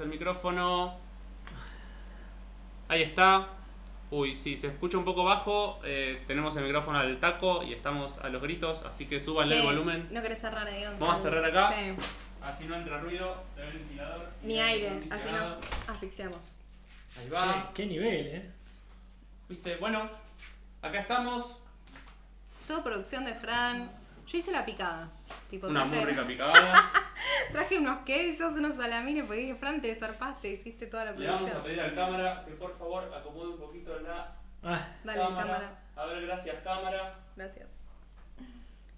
El micrófono. Ahí está. Uy, sí, se escucha un poco bajo. eh, tenemos el micrófono al taco y estamos a los gritos, así que súbanle el volumen. No querés cerrar ahí. Vamos a cerrar acá. Sí. Así no entra ruido del ventilador. Ni aire, así nos asfixiamos. Ahí va. Qué nivel, eh. Viste, bueno, acá estamos. Todo producción de Fran. Yo hice la picada. Tipo, Una muy rica picada. traje unos quesos, unos salamines, porque dije, Fran, te zarpaste, hiciste toda la Le vamos a producción. pedir al cámara que por favor acomode un poquito la Ah, Dale, cámara. cámara. A ver, gracias cámara. Gracias.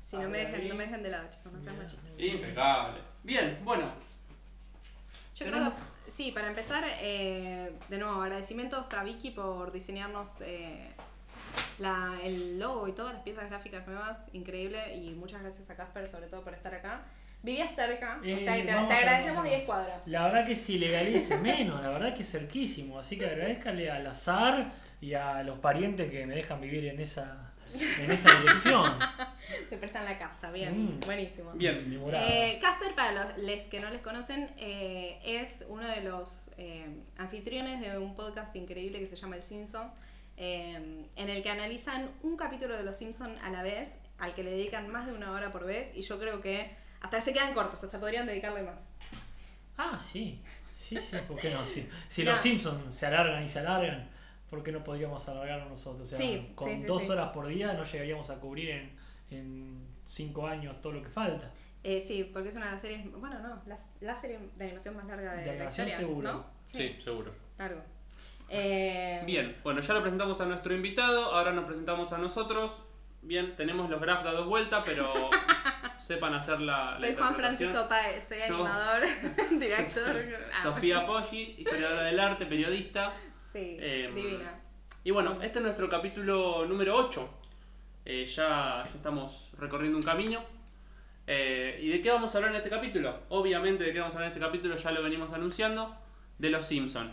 Si A no me ahí. no me dejen de lado, chicos, no sean machistas. Impecable. Bien, bueno. Yo Tenemos- creo que, sí, para empezar, eh, de nuevo, agradecimientos a Vicky por diseñarnos eh, la, el logo y todas las piezas gráficas nuevas, increíble, y muchas gracias a Casper, sobre todo por estar acá. Vivías cerca, Eh, o sea, que te, vamos te agradecemos 10 cuadras. la verdad que si legalice menos, la verdad que es cerquísimo. Así que agradezcale al azar y a los parientes que me dejan vivir en esa, en esa dirección. Te prestan la casa, bien, Mm. buenísimo. Bien. Mi morada. Eh, Casper, para los les que no les conocen, eh, es uno de los eh, anfitriones de un podcast increíble que se llama El Simpson, eh, en el que analizan un capítulo de Los Simpson a la vez, al que le dedican más de una hora por vez, y yo creo que hasta se quedan cortos, hasta podrían dedicarle más. Ah, sí. Sí, sí, ¿por qué no? Si, si No. los Simpsons se alargan y se alargan, ¿por qué no podríamos alargarnos nosotros? O sea, Sí, con sí, sí, dos sí. horas por día no llegaríamos a cubrir en, en cinco años todo lo que falta. Eh, sí, porque es una de las series, bueno, no, la, la serie de animación más larga de, De la animación historia, seguro. ¿no? Sí, seguro. largo. Eh, Bien, bueno, ya lo presentamos a nuestro invitado, ahora nos presentamos a nosotros. Bien, tenemos los graphs dados vuelta, pero sepan hacer la, la Soy Juan. Francisco Páez, soy Yo- animador, director. ah, Sofía Poggi, historiadora del arte, periodista. Sí, Em, divina. Y bueno, este es nuestro capítulo número 8. Eh, ya, ya estamos recorriendo un camino. Eh, ¿Y de qué vamos a hablar en este capítulo? Obviamente de qué vamos a hablar en este capítulo ya lo venimos anunciando. De los Simpsons.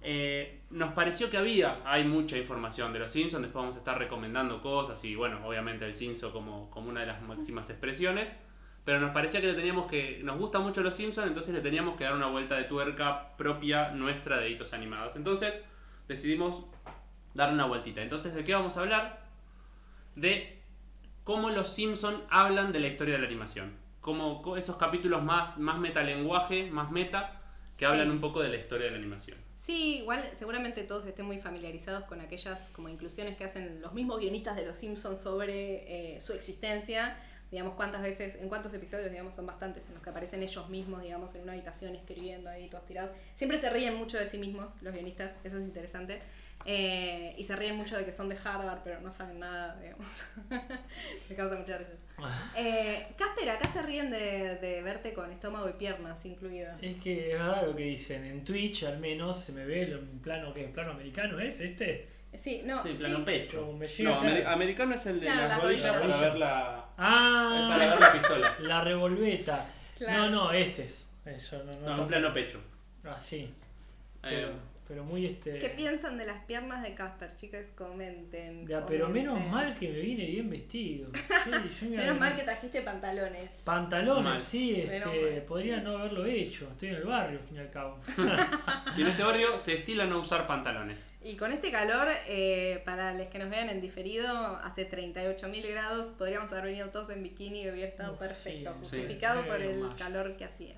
Eh, nos pareció que había, hay mucha información de los Simpsons, después vamos a estar recomendando cosas y bueno, obviamente el Simpson como, como una de las máximas expresiones. Pero nos parecía que le teníamos que. Nos gusta mucho los Simpsons, entonces le teníamos que dar una vuelta de tuerca propia nuestra de hitos animados. Entonces decidimos dar una vueltita. Entonces, ¿de qué vamos a hablar? De cómo los Simpsons hablan de la historia de la animación. Como co- esos capítulos más, más metalenguaje, más meta, que hablan Sí. un poco de la historia de la animación. Sí, igual seguramente todos estén muy familiarizados con aquellas como inclusiones que hacen los mismos guionistas de Los Simpsons sobre eh, su existencia. Digamos, cuántas veces, en cuántos episodios, digamos, son bastantes en los que aparecen ellos mismos, digamos, en una habitación escribiendo ahí, todos tirados. Siempre se ríen mucho de sí mismos, los guionistas, eso es interesante. Eh, y se ríen mucho de que son de Harvard, pero no saben nada, digamos. Me causa mucha risa. Eh, Casper, acá se ríen de, de verte con estómago y piernas incluido. Es que es verdad lo que dicen. En Twitch al menos se me ve en plano que plano americano es este. Sí, no, sí, sí. plano pecho. Me llega No, amer- americano es el de Claro, las las rodillas rodillas. para ver la, Ah, para ver la pistola. la revolveta. Claro. No, no, este es. Eso no, no, un plano pecho. Ah, sí. Eh, Pero, pero muy este. ¿Qué piensan de las piernas de Casper, chicas? Comenten. Ya, pero menos mal que me vine bien vestido. Sí, yo me Menos mal que trajiste pantalones. Pantalones, Mal. sí, este, podría no haberlo hecho. Estoy en el barrio, al fin y al cabo. y en este barrio se estila no usar pantalones. Y con este calor, eh, para los que nos vean en diferido, hace 38.000 grados, podríamos haber venido todos en bikini y hubiera estado Uf, perfecto, sí, justificado sí. por el Más. calor que hacía.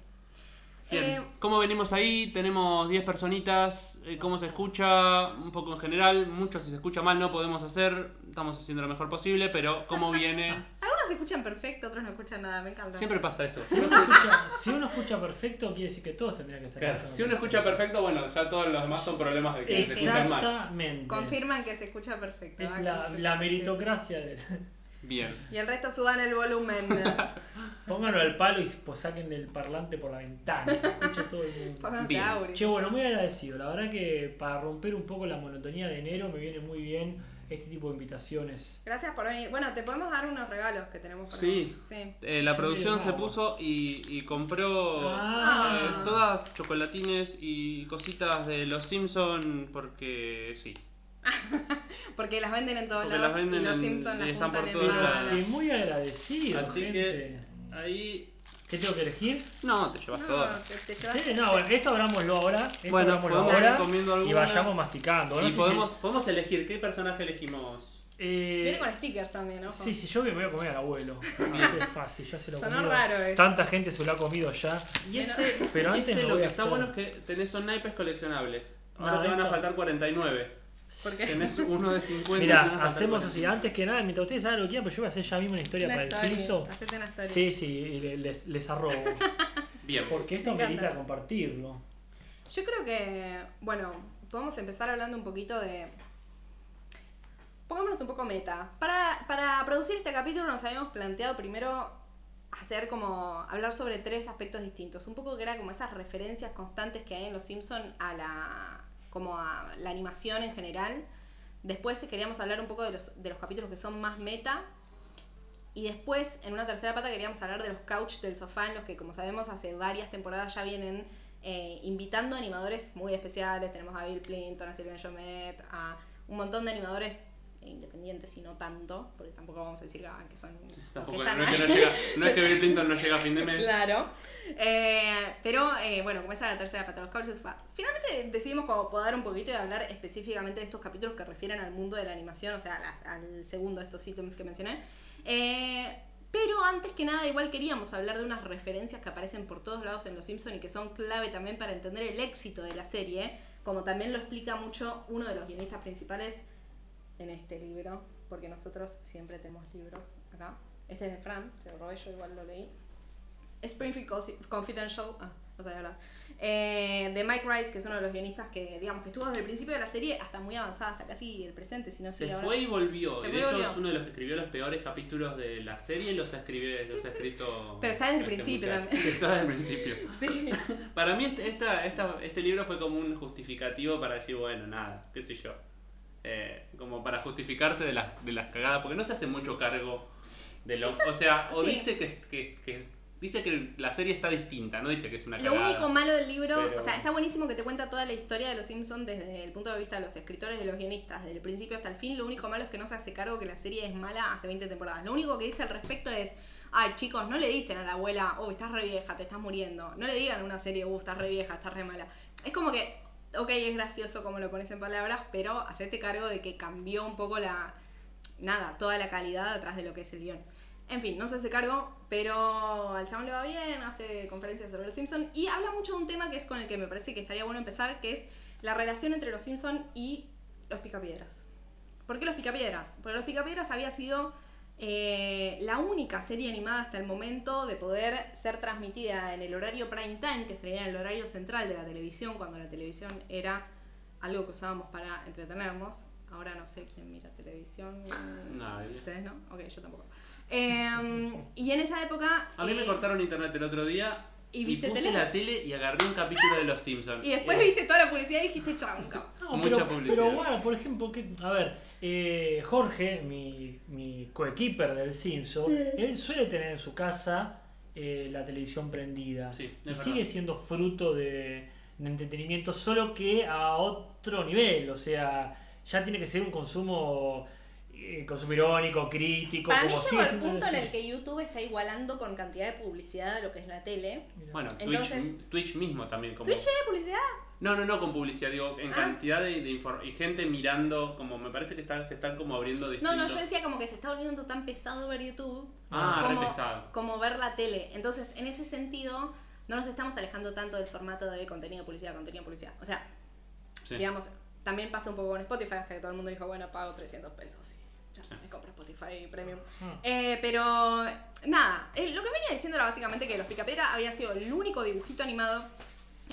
Bien, Eh, ¿cómo venimos ahí? Tenemos 10 personitas, eh, ¿cómo se escucha? Un poco en general, mucho si se escucha mal no podemos hacer, estamos haciendo lo mejor posible, pero ¿cómo viene? algunos se escuchan perfecto, otros no escuchan nada, me encanta. Siempre pasa eso. Si uno, escucha, si uno escucha perfecto, quiere decir que todos tendrían que estar Claro, escuchando si uno escucha perfecto, bueno, ya todos los demás son problemas de que Sí, se sí. escuchan mal. Exactamente. Confirman que se escucha perfecto. Es Ah, la, que se- la meritocracia de. Bien. Y el resto suban el volumen. Pónganlo al palo y pues, saquen el parlante por la ventana. que Escuche todo el mundo. Bien. Che, bueno, muy agradecido. La verdad que para romper un poco la monotonía de enero me viene muy bien este tipo de invitaciones. Gracias por venir. Bueno, te podemos dar unos regalos que tenemos para Sí. vos. Sí. Eh, la Yo producción se puso y, y compró Ah. eh, todas chocolatines y cositas de los Simpson porque sí. Porque las venden en todos Porque lados las venden y los en- Simpsons y las están juntan por en todos lados. Que muy agradecido, Así gente. que ahí ¿Qué tengo que elegir? No, te llevas No, te, llevas- Sí, no, bueno, esto abrámoslo ahora. Esto Bueno, podemos ahora y vayamos masticando. No Y si- podemos, podemos elegir qué personaje elegimos. eh, Viene con stickers también, ¿no? Sí, sí, yo me voy a comer al abuelo. Es fácil, ya se lo Sonó comido. raro eso. Tanta gente se lo ha comido ya. Y este, Pero y antes este lo lo voy que a está hacer. bueno es que tenés son naipes coleccionables. Ahora No, te van a faltar 49. ¿Por qué? Tenés uno de 50. y te van a Mira, hacemos 49. así, antes que nada, mientras ustedes hagan lo que quieran, pero yo voy a hacer ya mismo una historia Una para el story, Cinso. hacete una. Sí, sí, les, les arrobo. Bien. Porque esto Me encanta. merita compartirlo. Yo creo que, bueno, podemos empezar hablando un poquito de... Pongámonos un poco meta. Para, para producir este capítulo nos habíamos planteado primero hacer como hablar sobre tres aspectos distintos. Un poco que era como esas referencias constantes que hay en Los Simpson a la como a la animación en general. Después queríamos hablar un poco de los, de los capítulos que son más meta. Y después, en una tercera pata, queríamos hablar de los couch del sofá, en los que, como sabemos, hace varias temporadas ya vienen eh, invitando animadores muy especiales. Tenemos a Bill Clinton, a Sylvain Chomet, a un montón de animadores eh, independientes y no tanto, porque tampoco vamos a decir ah, que son... Tampoco, que no es que no llega, no es que Bill Clinton no llega a fin de mes. Claro. Eh, pero eh, bueno, como esa la tercera pata, los couch del sofá. Finalmente decidimos como podar un poquito y hablar específicamente de estos capítulos que refieren al mundo de la animación, o sea, las- al segundo de estos ítems que mencioné. Eh, pero antes que nada, igual queríamos hablar de unas referencias que aparecen por todos lados en Los Simpsons y que son clave también para entender el éxito de la serie, como también lo explica mucho uno de los guionistas principales en este libro, porque nosotros siempre tenemos libros acá. Este es de Fran, se lo robé, yo igual lo leí. Springfield Confi- Confidential, ah, no sabía hablar, eh, de Mike Rice, que es uno de los guionistas que, digamos, que estuvo desde el principio de la serie hasta muy avanzada, hasta casi el presente, si no Se ahora. fue y volvió. Se fue de hecho volvió. es uno de los que escribió los peores capítulos de la serie y los ha, escribido, los ha escrito. Pero está desde el principio también. Está desde el principio. Sí. Para mí este, esta, esta- este libro fue como un justificativo para decir, bueno, nada, qué sé yo. Eh, como para justificarse de las, de las cagadas, porque no se hace mucho cargo de lo... O sea, o sí. dice que, que, que- Dice que la serie está distinta, no dice que es una Lo cagada. único malo del libro, Pero- o sea, está buenísimo que te cuenta toda la historia de los Simpsons desde el punto de vista de los escritores, de los guionistas, desde el principio hasta el fin. Lo único malo es que no se hace cargo que la serie es mala hace 20 temporadas. Lo único que dice al respecto es, ay chicos, no le dicen a la abuela, oh, estás re vieja, te estás muriendo. No le digan a una serie, uh, estás re vieja, estás re mala. Es como que, ok, es gracioso como lo pones en palabras, pero hacerte cargo de que cambió un poco la, nada, toda la calidad atrás de lo que es el guion. En fin, no se hace cargo, pero al chabón le va bien, hace conferencias sobre los Simpsons y habla mucho de un tema que es con el que me parece que estaría bueno empezar, que es la relación entre los Simpsons y los Picapiedras. ¿Por qué los Picapiedras? Porque los Picapiedras había sido eh, la única serie animada hasta el momento de poder ser transmitida en el horario prime time, que sería el horario central de la televisión, cuando la televisión era algo que usábamos para entretenernos. Ahora no sé quién mira televisión. Nadie. ¿Ustedes no? Ok, yo tampoco. Eh, y en esa época. A mí me eh, cortaron internet el otro día ¿Y y, viste puse tele? la tele y agarré un capítulo de Los Simpsons. Y después viste toda la publicidad y dijiste, chao. No, Mucha pero, publicidad. pero bueno, por ejemplo, que, a ver, eh, Jorge, mi, mi coequiper del Simpson, él suele tener en su casa eh, la televisión prendida. Sí, y es sigue siendo fruto de, de entretenimiento, solo que a otro nivel. O sea, ya tiene que ser un consumo, eh, consumo irónico, crítico. Para mí como llegó sigue el punto en el que YouTube está igualando con cantidad de publicidad de lo que es la tele. Bueno, Entonces- Twitch, Twitch mismo también. Como... ¿Twitch tiene publicidad? No, no, no con publicidad, digo, en Ah. cantidad de, de infor- y gente mirando, como me parece que están, se están como abriendo No, distintos. no, yo decía como que se está volviendo tan pesado ver YouTube Ah, re como, pesado. como ver la tele. Entonces, en ese sentido, no nos estamos alejando tanto del formato de contenido publicidad, contenido publicidad. O sea, Sí. digamos, también pasa un poco con Spotify, hasta que todo el mundo dijo, bueno, pago 300 pesos y ya Sí. me compro Spotify Premium. Ah. Eh, pero nada, eh, lo que venía diciendo era básicamente que Los Picapiedra había sido el único dibujito animado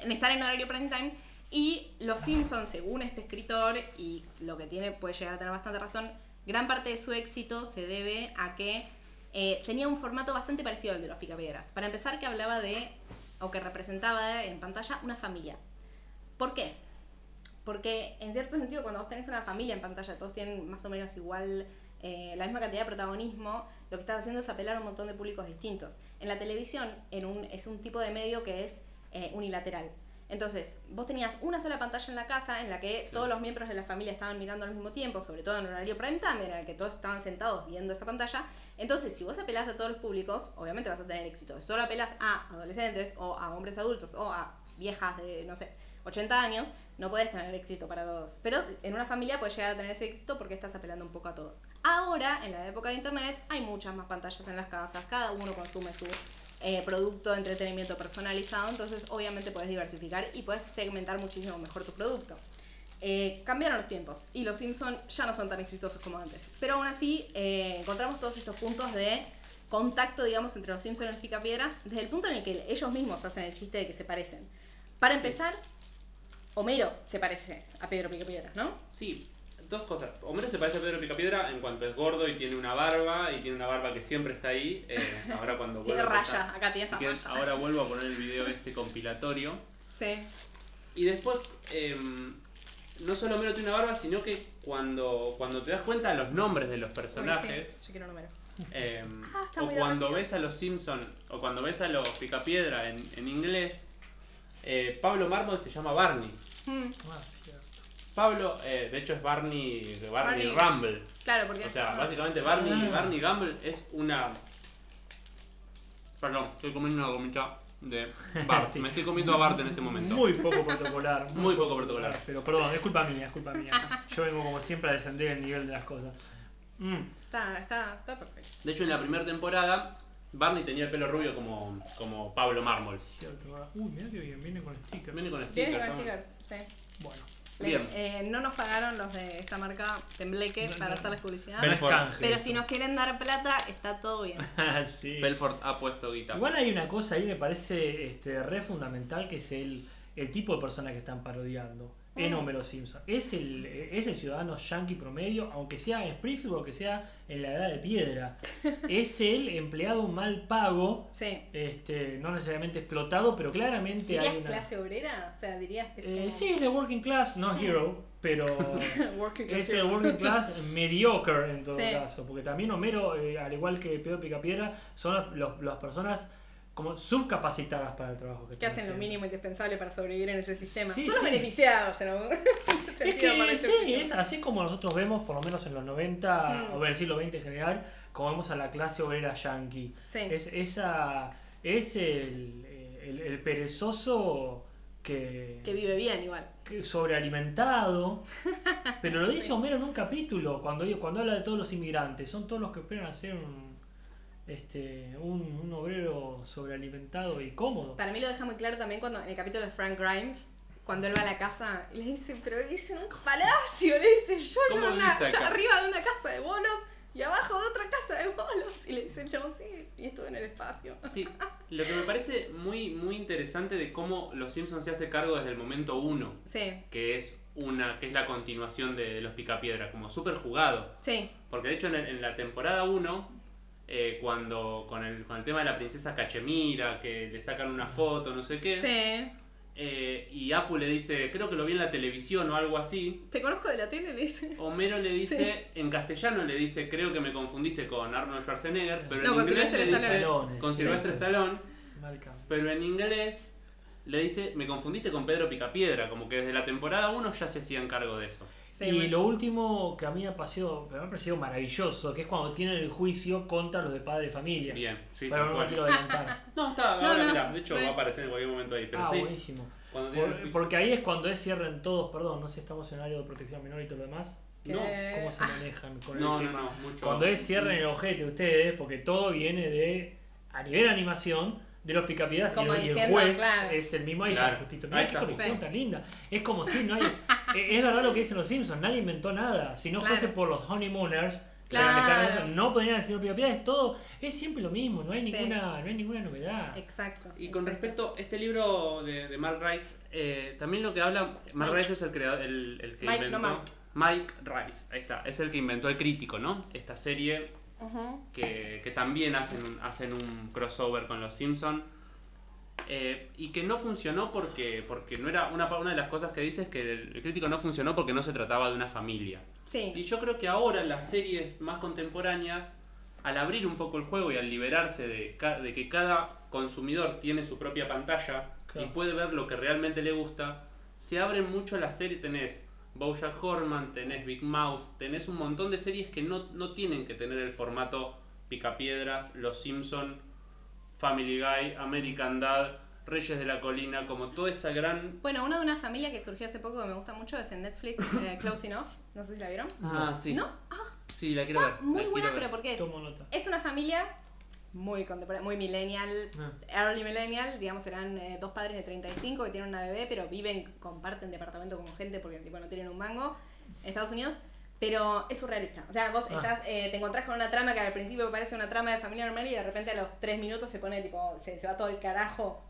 en estar en horario prime time y Los Simpsons, según este escritor, y lo que tiene puede llegar a tener bastante razón, gran parte de su éxito se debe a que eh, tenía un formato bastante parecido al de Los Picapiedras. Para empezar, que hablaba de, o que representaba en pantalla, una familia. ¿Por qué? Porque en cierto sentido cuando vos tenés una familia en pantalla, todos tienen más o menos igual eh, la misma cantidad de protagonismo, lo que estás haciendo es apelar a un montón de públicos distintos. En la televisión es un tipo de medio que es eh, unilateral. Entonces, vos tenías una sola pantalla en la casa en la que todos los miembros de la familia estaban mirando al mismo tiempo, sobre todo en horario prime time, en el que todos estaban sentados viendo esa pantalla. Entonces, si vos apelás a todos los públicos, obviamente vas a tener éxito. Si solo apelás a adolescentes o a hombres adultos o a viejas de, no sé, 80 años, no puedes tener éxito para todos. Pero en una familia puedes llegar a tener ese éxito porque estás apelando un poco a todos. Ahora, en la época de internet, hay muchas más pantallas en las casas, cada uno consume su eh, producto de entretenimiento personalizado, entonces obviamente puedes diversificar y puedes segmentar muchísimo mejor tu producto. Eh, cambiaron los tiempos y los Simpsons ya no son tan exitosos como antes. Pero aún así eh, encontramos todos estos puntos de contacto, digamos, entre los Simpsons y los Picapiedras desde el punto en el que ellos mismos hacen el chiste de que se parecen. Para empezar, Homero se parece a Pedro Picapiedras, ¿no? Sí, dos cosas. Homero se parece a Pedro Picapiedra en cuanto es gordo y tiene una barba, y tiene una barba que siempre está ahí. Eh, ahora cuando Tiene acá tiene esa raya. ahora vuelvo a poner el video este compilatorio. Sí. Y después, em, no solo Homero tiene una barba, sino que cuando, cuando te das cuenta de los nombres de los personajes, Uy, sí, Yo quiero un número. em, Ah, o cuando divertido. ves a los Simpson o cuando ves a los Picapiedra en, en inglés, eh, Pablo Mármol se llama Barney. Mm, Ah, cierto. Pablo, eh, de hecho es Barney, Barney, Barney. Rumble. claro, porque. O sea, básicamente Barney, Ah. Barney Gamble es una. Perdón, estoy comiendo una gomita de Bart. Sí. Me estoy comiendo a Bart en este momento. Muy poco protocolar. Muy poco protocolar. Pero perdón, es culpa mía, es culpa mía. Yo vengo como siempre a descender el nivel de las cosas. Mm, Está, está, está perfecto. De hecho, en la primera temporada, Barney tenía el pelo rubio como, como Pablo Mármol. Uy, mira que bien, viene con stickers. Viene con stickers. con ¿no? stickers, sí. Bueno, Le- Bien. eh, no nos pagaron los de esta marca Tembleque No, para no. hacerles publicidad. Belfort. Pero si nos quieren dar plata, está todo bien. sí. Felford ha puesto guitarra. Igual hay una cosa ahí me parece este, re fundamental que es el, el tipo de persona que están parodiando en. Homero Simpson. Es el, es el ciudadano yankee promedio, aunque sea en Springfield o que sea en la edad de piedra. es el empleado mal pago, Sí. este, no necesariamente explotado, pero claramente ¿Dirías hay una... clase obrera? O sea, dirías que es Eh, sí, es el working class, no hero, pero es el working class mediocre en todo Sí. caso, porque también Homero, eh, al igual que Pedro Picapiedra, son los- las personas como subcapacitadas para el trabajo que, Que están hacen lo mínimo indispensable para sobrevivir en ese sistema. Sí, Son los sí. beneficiados en algún Es sentido que sí, es así como nosotros vemos, por lo menos en los 90 Mm. o en el siglo XX en general, como vemos a la clase obrera yankee. Sí. Es, esa, es el, el- el perezoso que, Que vive bien igual. que sobrealimentado. Pero lo dice. Homero en un capítulo, cuando, cuando habla de todos los inmigrantes. Son todos los que esperan hacer un, este, un, un obrero sobrealimentado y cómodo. Para mí lo deja muy claro también cuando en el capítulo de Frank Grimes, cuando él va a la casa y le dice, pero vivís en un palacio, le dice, yo en ¿Cómo una, yo arriba de una casa de bolos y abajo de otra casa de bolos. Y le dice el chavo, sí, y estuve en el espacio. Sí, lo que me parece muy, muy interesante de cómo Los Simpsons se hace cargo desde el momento uno, Sí, que es una que es la continuación de, de Los Picapiedra, como súper jugado. sí, Porque de hecho en, en la temporada 1, eh, cuando con el, con el tema de la princesa Cachemira, que le sacan una foto, no sé qué, sí. eh, y Apu le dice, creo que lo vi en la televisión o algo así, Te conozco de la tele, le dice. Homero le dice, en castellano le dice, creo que me confundiste con Arnold Schwarzenegger, pero No, en con inglés le dice, con Sí. Sylvester Stallone, pero en inglés le dice, me confundiste con Pedro Picapiedra, como que desde la temporada 1 ya se hacían cargo de eso. Sí, y bueno. lo último que a mí me ha parecido, me ha parecido maravilloso, que es cuando tienen el juicio contra los de padre de familia. Bien, sí, Pero no me quiero adelantar. No, está, No, ahora no, mirá, de hecho va a aparecer en cualquier momento ahí, pero ah, sí, buenísimo. Por- porque ahí es cuando es cierren todos, perdón, no sé si estamos en área de protección menor y todo lo demás. No, ¿Cómo se Ah, manejan con no, el no, tema? no, mucho. Cuando es cierren el ojete ustedes, porque todo viene de, a nivel animación, de los picapiedras y, el- y el diciendo, juez claro. es el mismo ahí Claro. está justito. Ahí qué está. conexión Sí. tan linda. Es como si no hay. eh, es verdad lo que dicen los Simpsons, nadie inventó nada. Si no Claro. fuese por los honeymooners, Claro. no podrían decir los picapiedras, es todo, es siempre lo mismo, no hay Sí. ninguna, no hay ninguna novedad. Exacto. Y con exacto. respecto a este libro de, de Mark Rice, eh, también lo que habla, Mark Mike. Rice es el creador, el, el que Mike, no inventó. Mike Rice, ahí está, es el que inventó el crítico, ¿no? Esta serie Que, que también hacen un, hacen un crossover con los Simpsons. y que no funcionó porque, porque no era una, una de las cosas que dice es que el, el crítico no funcionó porque no se trataba de una familia. Y yo creo que ahora las series más contemporáneas, al abrir un poco el juego y al liberarse de, que cada consumidor tiene su propia pantalla Claro. y puede ver lo que realmente le gusta, se abren mucho las series. Tenés Bojack Horseman, tenés Big Mouth, tenés un montón de series que no, no tienen que tener el formato Picapiedras, Los Simpson, Family Guy, American Dad, Reyes de la Colina, como toda esa gran... Bueno, una de una familia que surgió hace poco que me gusta mucho es en Netflix, eh, Close Enough. No sé si la vieron. Ah, sí. ¿No? Ah, Sí, la quiero ver. está muy la buena, pero ¿por qué es? Es una familia muy contemporánea, muy millennial, Ah. early millennial, digamos, serán eh, dos padres de 35 que tienen una bebé, pero viven, comparten departamento con gente porque tipo no tienen un mango en Estados Unidos. Pero es surrealista. O sea, vos Ah. estás, eh, te encontrás con una trama que al principio parece una trama de familia normal y de repente a los tres minutos se pone tipo, se, se va todo el carajo.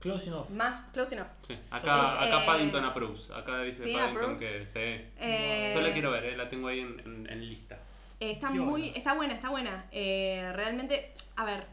Close enough. Más close enough. Sí, acá, Es, acá eh, Paddington approves. Acá dice sí, Paddington approves. que sí. Eh, Yo la quiero ver, eh, la tengo ahí en, en- en lista. Eh, está Qué muy, está buena, está buena. Eh, realmente, a ver,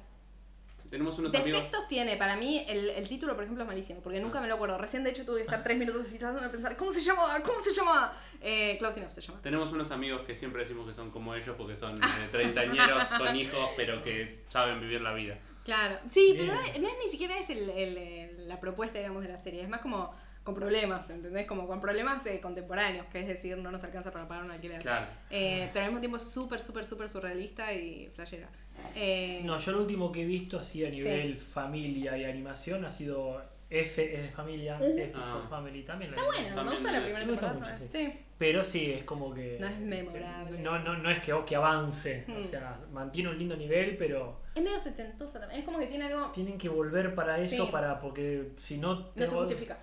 Tenemos unos amigos. defectos tiene. Para mí el, el título, por ejemplo, es malísimo, porque nunca Ah. me lo acuerdo. Recién, de hecho, tuve que estar tres minutos tratando de pensar, ¿cómo se llama? ¿Cómo se llama? Eh, Close Enough se llama. Tenemos unos amigos que siempre decimos que son como ellos porque son eh, treintañeros con hijos, pero que saben vivir la vida. Claro. Sí, Bien. pero no es, no es ni siquiera es el, el- el- la propuesta, digamos, de la serie. Es más como con problemas, ¿entendés? Como con problemas eh, contemporáneos, que es decir, no nos alcanza para pagar un alquiler. Claro. Eh, pero al mismo tiempo es súper, súper, súper surrealista y flashera. Eh, No, yo lo último que he visto así a nivel familia y animación ha sido F es de familia, F Ah. for Family también. Está bueno, me gusta la me- primera me gusta temporada. mucho, sí. Pero sí, es como que. No es memorable. No, no, no es que, que avance. O Hmm. sea, mantiene un lindo nivel, pero Es medio setentosa también. Es como que tiene algo. tienen que volver para eso, Sí. para porque si no. No se justifica.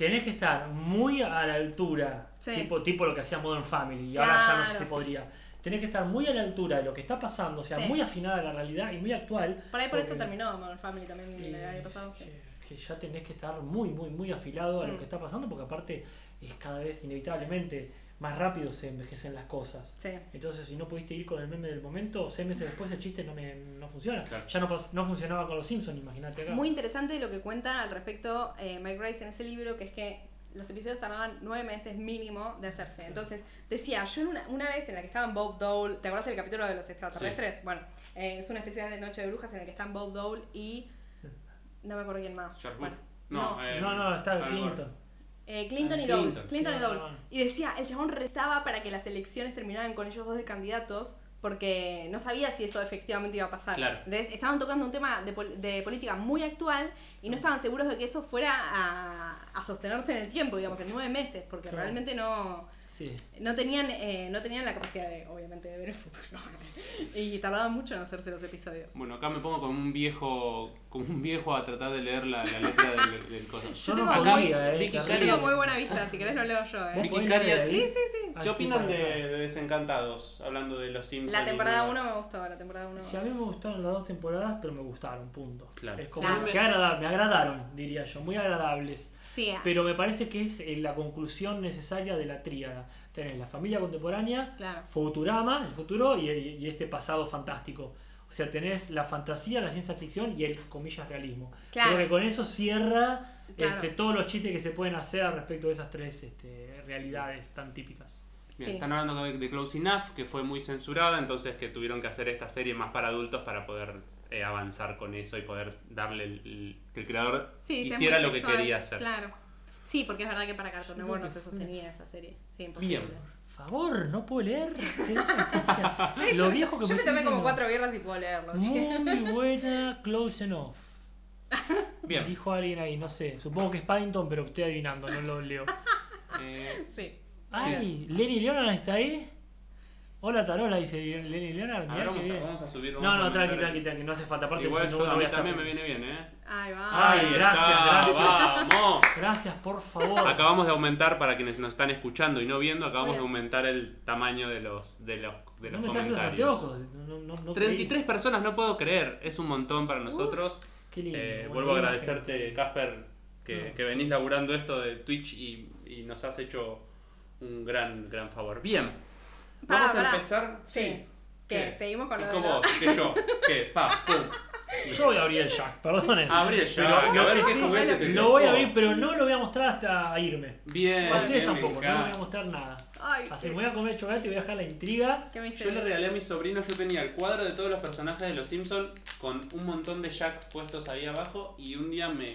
Tenés que estar muy a la altura, Sí. tipo, tipo lo que hacía Modern Family, y ahora ya no sé si podría. Tenés que estar muy a la altura de lo que está pasando, o sea, Sí. muy afinada a la realidad y muy actual. Por ahí por eso terminó Modern Family también el Eh, año pasado. que, que ya tenés que estar muy, muy, muy afilado a lo que está pasando, porque aparte es cada vez inevitablemente más rápido se envejecen las cosas. Sí. Entonces, si no pudiste ir con el meme del momento, seis meses después el chiste no, me, no funciona. Claro. Ya no, no funcionaba con los Simpsons, imagínate acá. Muy interesante lo que cuenta al respecto eh, Mike Rice en ese libro, que es que los episodios tardaban nueve meses mínimo de hacerse. Entonces, decía, yo en una, una vez en la que estaban Bob Dole, ¿te acuerdas del capítulo de los extraterrestres? Bueno, eh, es una especie de Noche de Brujas en la que están Bob Dole y... No me acuerdo quién más. Bueno, Bush. No, eh, no, no, está. Clinton. Eh, Clinton y Clinton. Dole. Clinton y Clinton, Dole. Y decía, el chabón rezaba para que las elecciones terminaran con ellos dos de candidatos porque no sabía si eso efectivamente iba a pasar. Claro. Entonces, estaban tocando un tema de, pol- de política muy actual y no estaban seguros de que eso fuera a, a sostenerse en el tiempo, digamos, en nueve meses, porque Claro. realmente no, Sí. no, tenían, eh, no tenían la capacidad de, obviamente, de ver el futuro. y tardaban mucho en hacerse los episodios. Bueno, acá me pongo como un viejo, como un viejo a tratar de leer la, la letra del, del coso. Yo tengo no muy- podía, eh. Yo tengo muy buena vista, si querés lo leo yo. ¿Vos ¿eh? Vicky? Sí, sí, sí. ¿Qué opinan de, acá. de Desencantados? Hablando de los Simpsons. La temporada de- 1 me gustó, la temporada 1 Si a mí me gustaron las dos temporadas, pero me gustaron, punto. Claro. Es como Claro. que agrada- me agradaron, diría yo, muy agradables. Sí, Pero me parece que es eh, la conclusión necesaria de la tríada. Tenés la familia contemporánea, claro. Futurama, el futuro y, este pasado fantástico. O sea, tenés la fantasía, la ciencia ficción y el, comillas, realismo. Claro. Creo que con eso cierra Claro. este, todos los chistes que se pueden hacer al respecto de esas tres este, realidades tan típicas. Bien, Sí. Están hablando de, de Close Enough, que fue muy censurada, entonces que tuvieron que hacer esta serie más para adultos para poder eh, avanzar con eso y poder darle el, el- que el creador Sí, sí, hiciera lo que quería hacer. Claro. Sí, porque es verdad que para Cartoon Network no se sostenía esa serie. Sí, imposible. Bien. Por favor, no puedo leer. Qué Lo yo, viejo que yo me estoy tomé como cuatro birras y puedo leerlo. Muy buena, close enough. Bien. Dijo alguien ahí, no sé. Supongo que es Paddington, pero estoy adivinando, no lo leo. Eh, Sí. Ay, Lenny Leonard está ahí. Hola Tarola, dice Lenny Leonard. a Mirá ver, qué vamos, a, bien. vamos a subir. No, vamos a no, tranqui, tranqui, tranqui, no hace falta. Aparte, Igual no, yo, no voy estar. también me viene bien, ¿eh? Ahí va. Ay, gracias, está, gracias. ¡Vamos! Gracias, por favor. Acabamos de aumentar, para quienes nos están escuchando y no viendo, acabamos de aumentar el tamaño de los, de los, de no los los comentarios. anteojos. No, no, no 33 personas, no puedo creer. Es un montón para nosotros. Qué lindo. Eh, vuelvo a agradecerte, Casper, que, No. que venís laburando esto de Twitch y, y nos has hecho un gran, gran favor. Bien, Vamos a pará. empezar. Sí. ¿Qué? ¿Seguimos con lo de ¿Cómo? la- ¿Que yo? ¿Qué? Pa, pum. Yo voy a abrir el Jack, perdonen. Abrí el Pero Jack, lo a ver que qué sí, juguete te Lo voy a abrir, pero no lo voy a mostrar hasta irme. Bien, A ustedes bien, tampoco, no les voy a mostrar nada. Ay, Así me voy a comer chocolate y voy a dejar la intriga. qué Yo le regalé a mi sobrino, yo tenía el cuadro de todos los personajes de los Simpsons con un montón de jacks puestos ahí abajo y un día me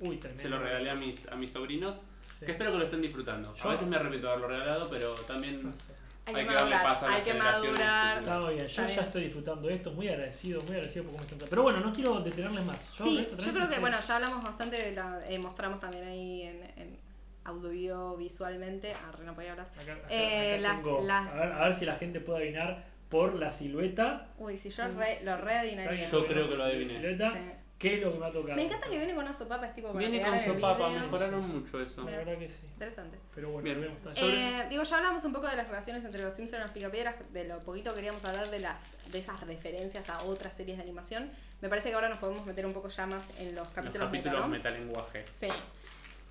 Uy, tremendo. Se lo regalé a mis, a mis sobrinos, Sí. que espero que lo estén disfrutando. Yo- A veces me arrepiento de haberlo regalado, pero también No sé. Hay, Hay que que darle madurar, paso a las hay que madurar. futuras. Está bien, yo Está ya estoy disfrutando de esto, muy agradecido, muy agradecido por cómo están. Pero bueno, no quiero detenerles más. Yo, Sí, esto yo creo que, bueno, ya hablamos bastante, de la, eh, mostramos también ahí en, en audiovisualmente, ah, no podía hablar. Acá- acá- Eh, acá las- tengo- las- A, ver, a ver si la gente puede adivinar por la silueta. Uy, si yo re- lo readinaría. Yo creo que lo La adiviné. silueta, Sí. ¿Qué es lo que me ha tocado? Me encanta que viene con una sopapa, es tipo para viene con sopapa, mejoraron mucho eso. La verdad que sí. Interesante. Pero bueno, Bien. vemos Eh, digo, ya hablamos un poco de las relaciones entre los Simpsons y los Picapiedras, de lo poquito que queríamos hablar de las de esas referencias a otras series de animación. Me parece que ahora nos podemos meter un poco ya más en los Los capítulos, meta, capítulos ¿no? metalenguaje. Sí.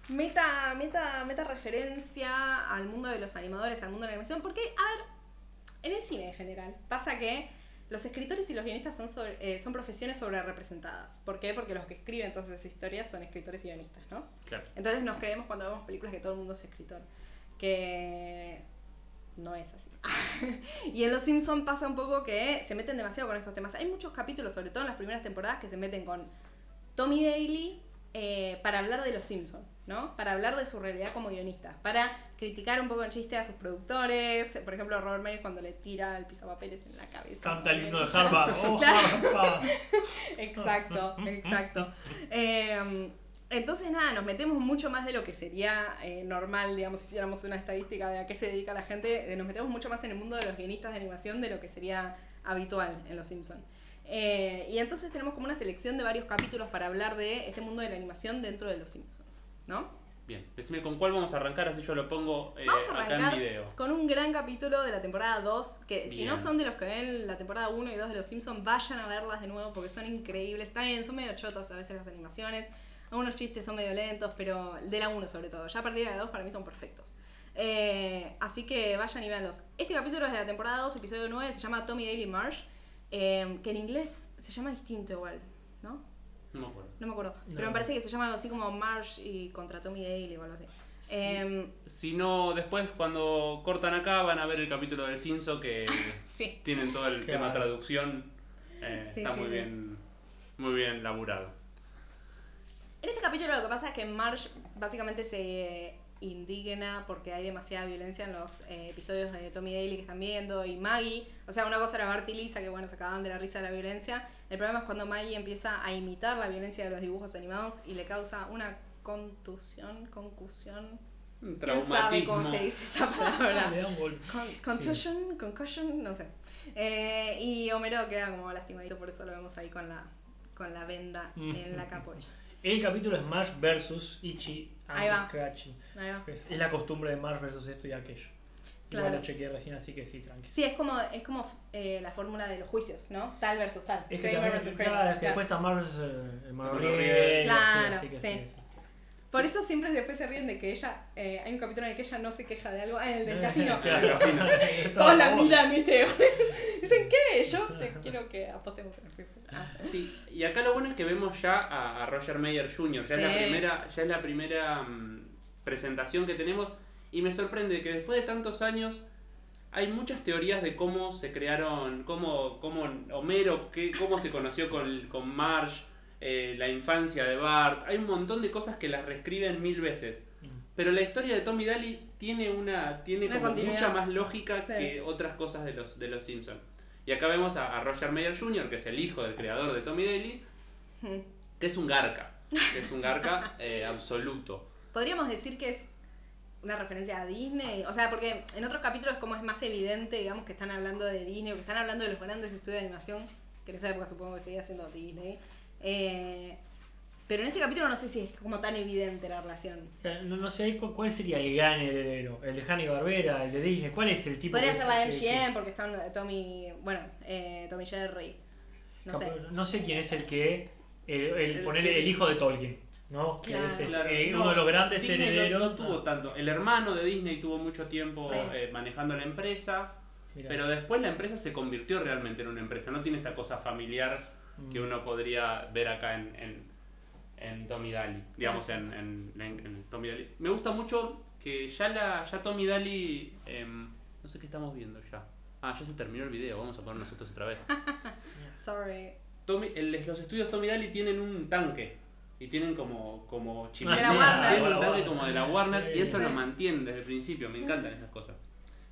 Meta, meta, meta referencia al mundo de los animadores, al mundo de la animación, porque, a ver, en el cine en general, pasa que los escritores y los guionistas son, sobre- eh, son profesiones sobre representadas. ¿Por qué? Porque los que escriben todas esas historias son escritores y guionistas, ¿no? Claro. Entonces nos creemos cuando vemos películas que todo el mundo es escritor. Que no es así. y en Los Simpsons pasa un poco que se meten demasiado con estos temas. Hay muchos capítulos, sobre todo en las primeras temporadas, que se meten con Tommy Daly eh, para hablar de Los Simpsons, ¿no? Para hablar de su realidad como guionista. Para criticar un poco en chiste a sus productores. Por ejemplo, Robert Mayer cuando le tira el pisapapeles en la cabeza. Canta el himno de Harvard. ¡Oh. Harvard! Exacto, exacto. Eh, entonces, nada, nos metemos mucho más de lo que sería eh, normal, digamos, si hiciéramos una estadística de a qué se dedica la gente, eh, nos metemos mucho más en el mundo de los guionistas de animación de lo que sería habitual en Los Simpsons. Eh, y entonces tenemos como una selección de varios capítulos para hablar de este mundo de la animación dentro de Los Simpsons, ¿no? Bien, decime con cuál vamos a arrancar, así yo lo pongo eh, Vamos a acá arrancar en video. con un gran capítulo de la temporada 2, que si no son de los que ven la temporada 1 y 2 de Los Simpsons, vayan a verlas de nuevo porque son increíbles. Bien, son medio chotas a veces las animaciones, algunos chistes son medio lentos, pero de la 1 sobre todo. Ya a partir de la 2 para mí son perfectos. Eh, así que vayan y véanlos. Este capítulo es de la temporada 2, episodio 9, se llama Tommy Daily Marsh, eh, que en inglés se llama distinto igual, ¿no? No me acuerdo. No me acuerdo. No. Pero me parece que se llama algo así como Marsh y contra Tommy Daly o algo así. Sí. Em, Si no, después cuando cortan acá van a ver el capítulo del Cinso que sí. tienen todo el tema traducción. Eh, Sí, está sí, muy sí. bien, muy bien laburado. En este capítulo lo que pasa es que Marge básicamente se indigna porque hay demasiada violencia en los eh, episodios de Tommy Daly que están viendo y Maggie. O sea, una cosa era Bart y Lisa que bueno, se acababan de la risa de la violencia. El problema es cuando Maggie empieza a imitar la violencia de los dibujos animados y le causa una contusión, concusión. ¿Quién sabe cómo se dice esa palabra? Con- contusion, concussion, no sé. Eh, y Homero queda como lastimadito, por eso lo vemos ahí con la, con la venda en la capucha. El capítulo es Marsh versus Ichi and. Scratchy. Es, es la costumbre de Marsh versus esto y aquello. Igual Claro. lo chequeé recién, así que sí, tranqui. Sí, es como, es como eh, la fórmula de los juicios, ¿no? Tal versus tal. Es que, Kramer también, versus claro, Kramer, es que claro. después está Marsh versus el, el Manuel Manuel Riel. Claro, así que sí. sí, sí. Por eso siempre después se ríen de que ella, eh, hay un capítulo en el que ella no se queja de algo, ah, el del casino. Claro, casino. Todos la miran, ¿viste? Dicen, ¿qué? Yo te quiero que apostemos en el FIFA. Ah, Sí, y acá lo bueno es que vemos ya a, a Roger Mayer Jr. Ya es la primera, ya es la primera mm, presentación que tenemos y me sorprende que después de tantos años hay muchas teorías de cómo se crearon, cómo, cómo Homero, qué, cómo se conoció con, con Marge, eh, la infancia de Bart. Hay un montón de cosas que las reescriben mil veces. Mm. Pero la historia de Tommy Daly tiene una tiene Una como mucha más lógica Sí. que otras cosas de los de los Simpsons. Y acá vemos a, a Roger Mayer Jr., que es el hijo del creador de Tommy Daly, que es un garca, que es un garca eh, absoluto. Podríamos decir que es una referencia a Disney, o sea, porque en otros capítulos como es más evidente, digamos, que están hablando de Disney o que están hablando de los grandes estudios de animación, que en esa época supongo que seguía siendo Disney. Eh, pero en este capítulo no sé si es como tan evidente la relación. No, no sé cu- cuál sería el gran heredero. El de Hanny Barbera, el de Disney. ¿Cuál es el tipo Podría ser la que- MGM porque están Tommy, bueno, eh, Tommy Jerry. No sé. no sé quién es el que. El, el, El ponerle que- el hijo de Tolkien. ¿No? Que Claro. es este, Claro, eh, no, uno de los grandes Disney no- herederos. No, tuvo Ah, tanto. El hermano de Disney tuvo mucho tiempo Sí. eh, manejando la empresa, mirá. pero después la empresa se convirtió realmente en una empresa. No tiene esta cosa familiar que Mm. uno podría ver acá en, en, en Tommy Daly. Digamos, en, en- en- en Tommy Daly. Me gusta mucho que ya, la, ya Tommy Daly. em, no sé qué estamos viendo ya. Ah, ya se terminó el video. Vamos a poner nosotros otra vez. Sorry. Tommy, el- los estudios Tommy Daly tienen un tanque. Y tienen como, como De la Warner. Tienen un toque como de la Warner y eso Sí. lo mantienen desde el principio. Me encantan esas cosas.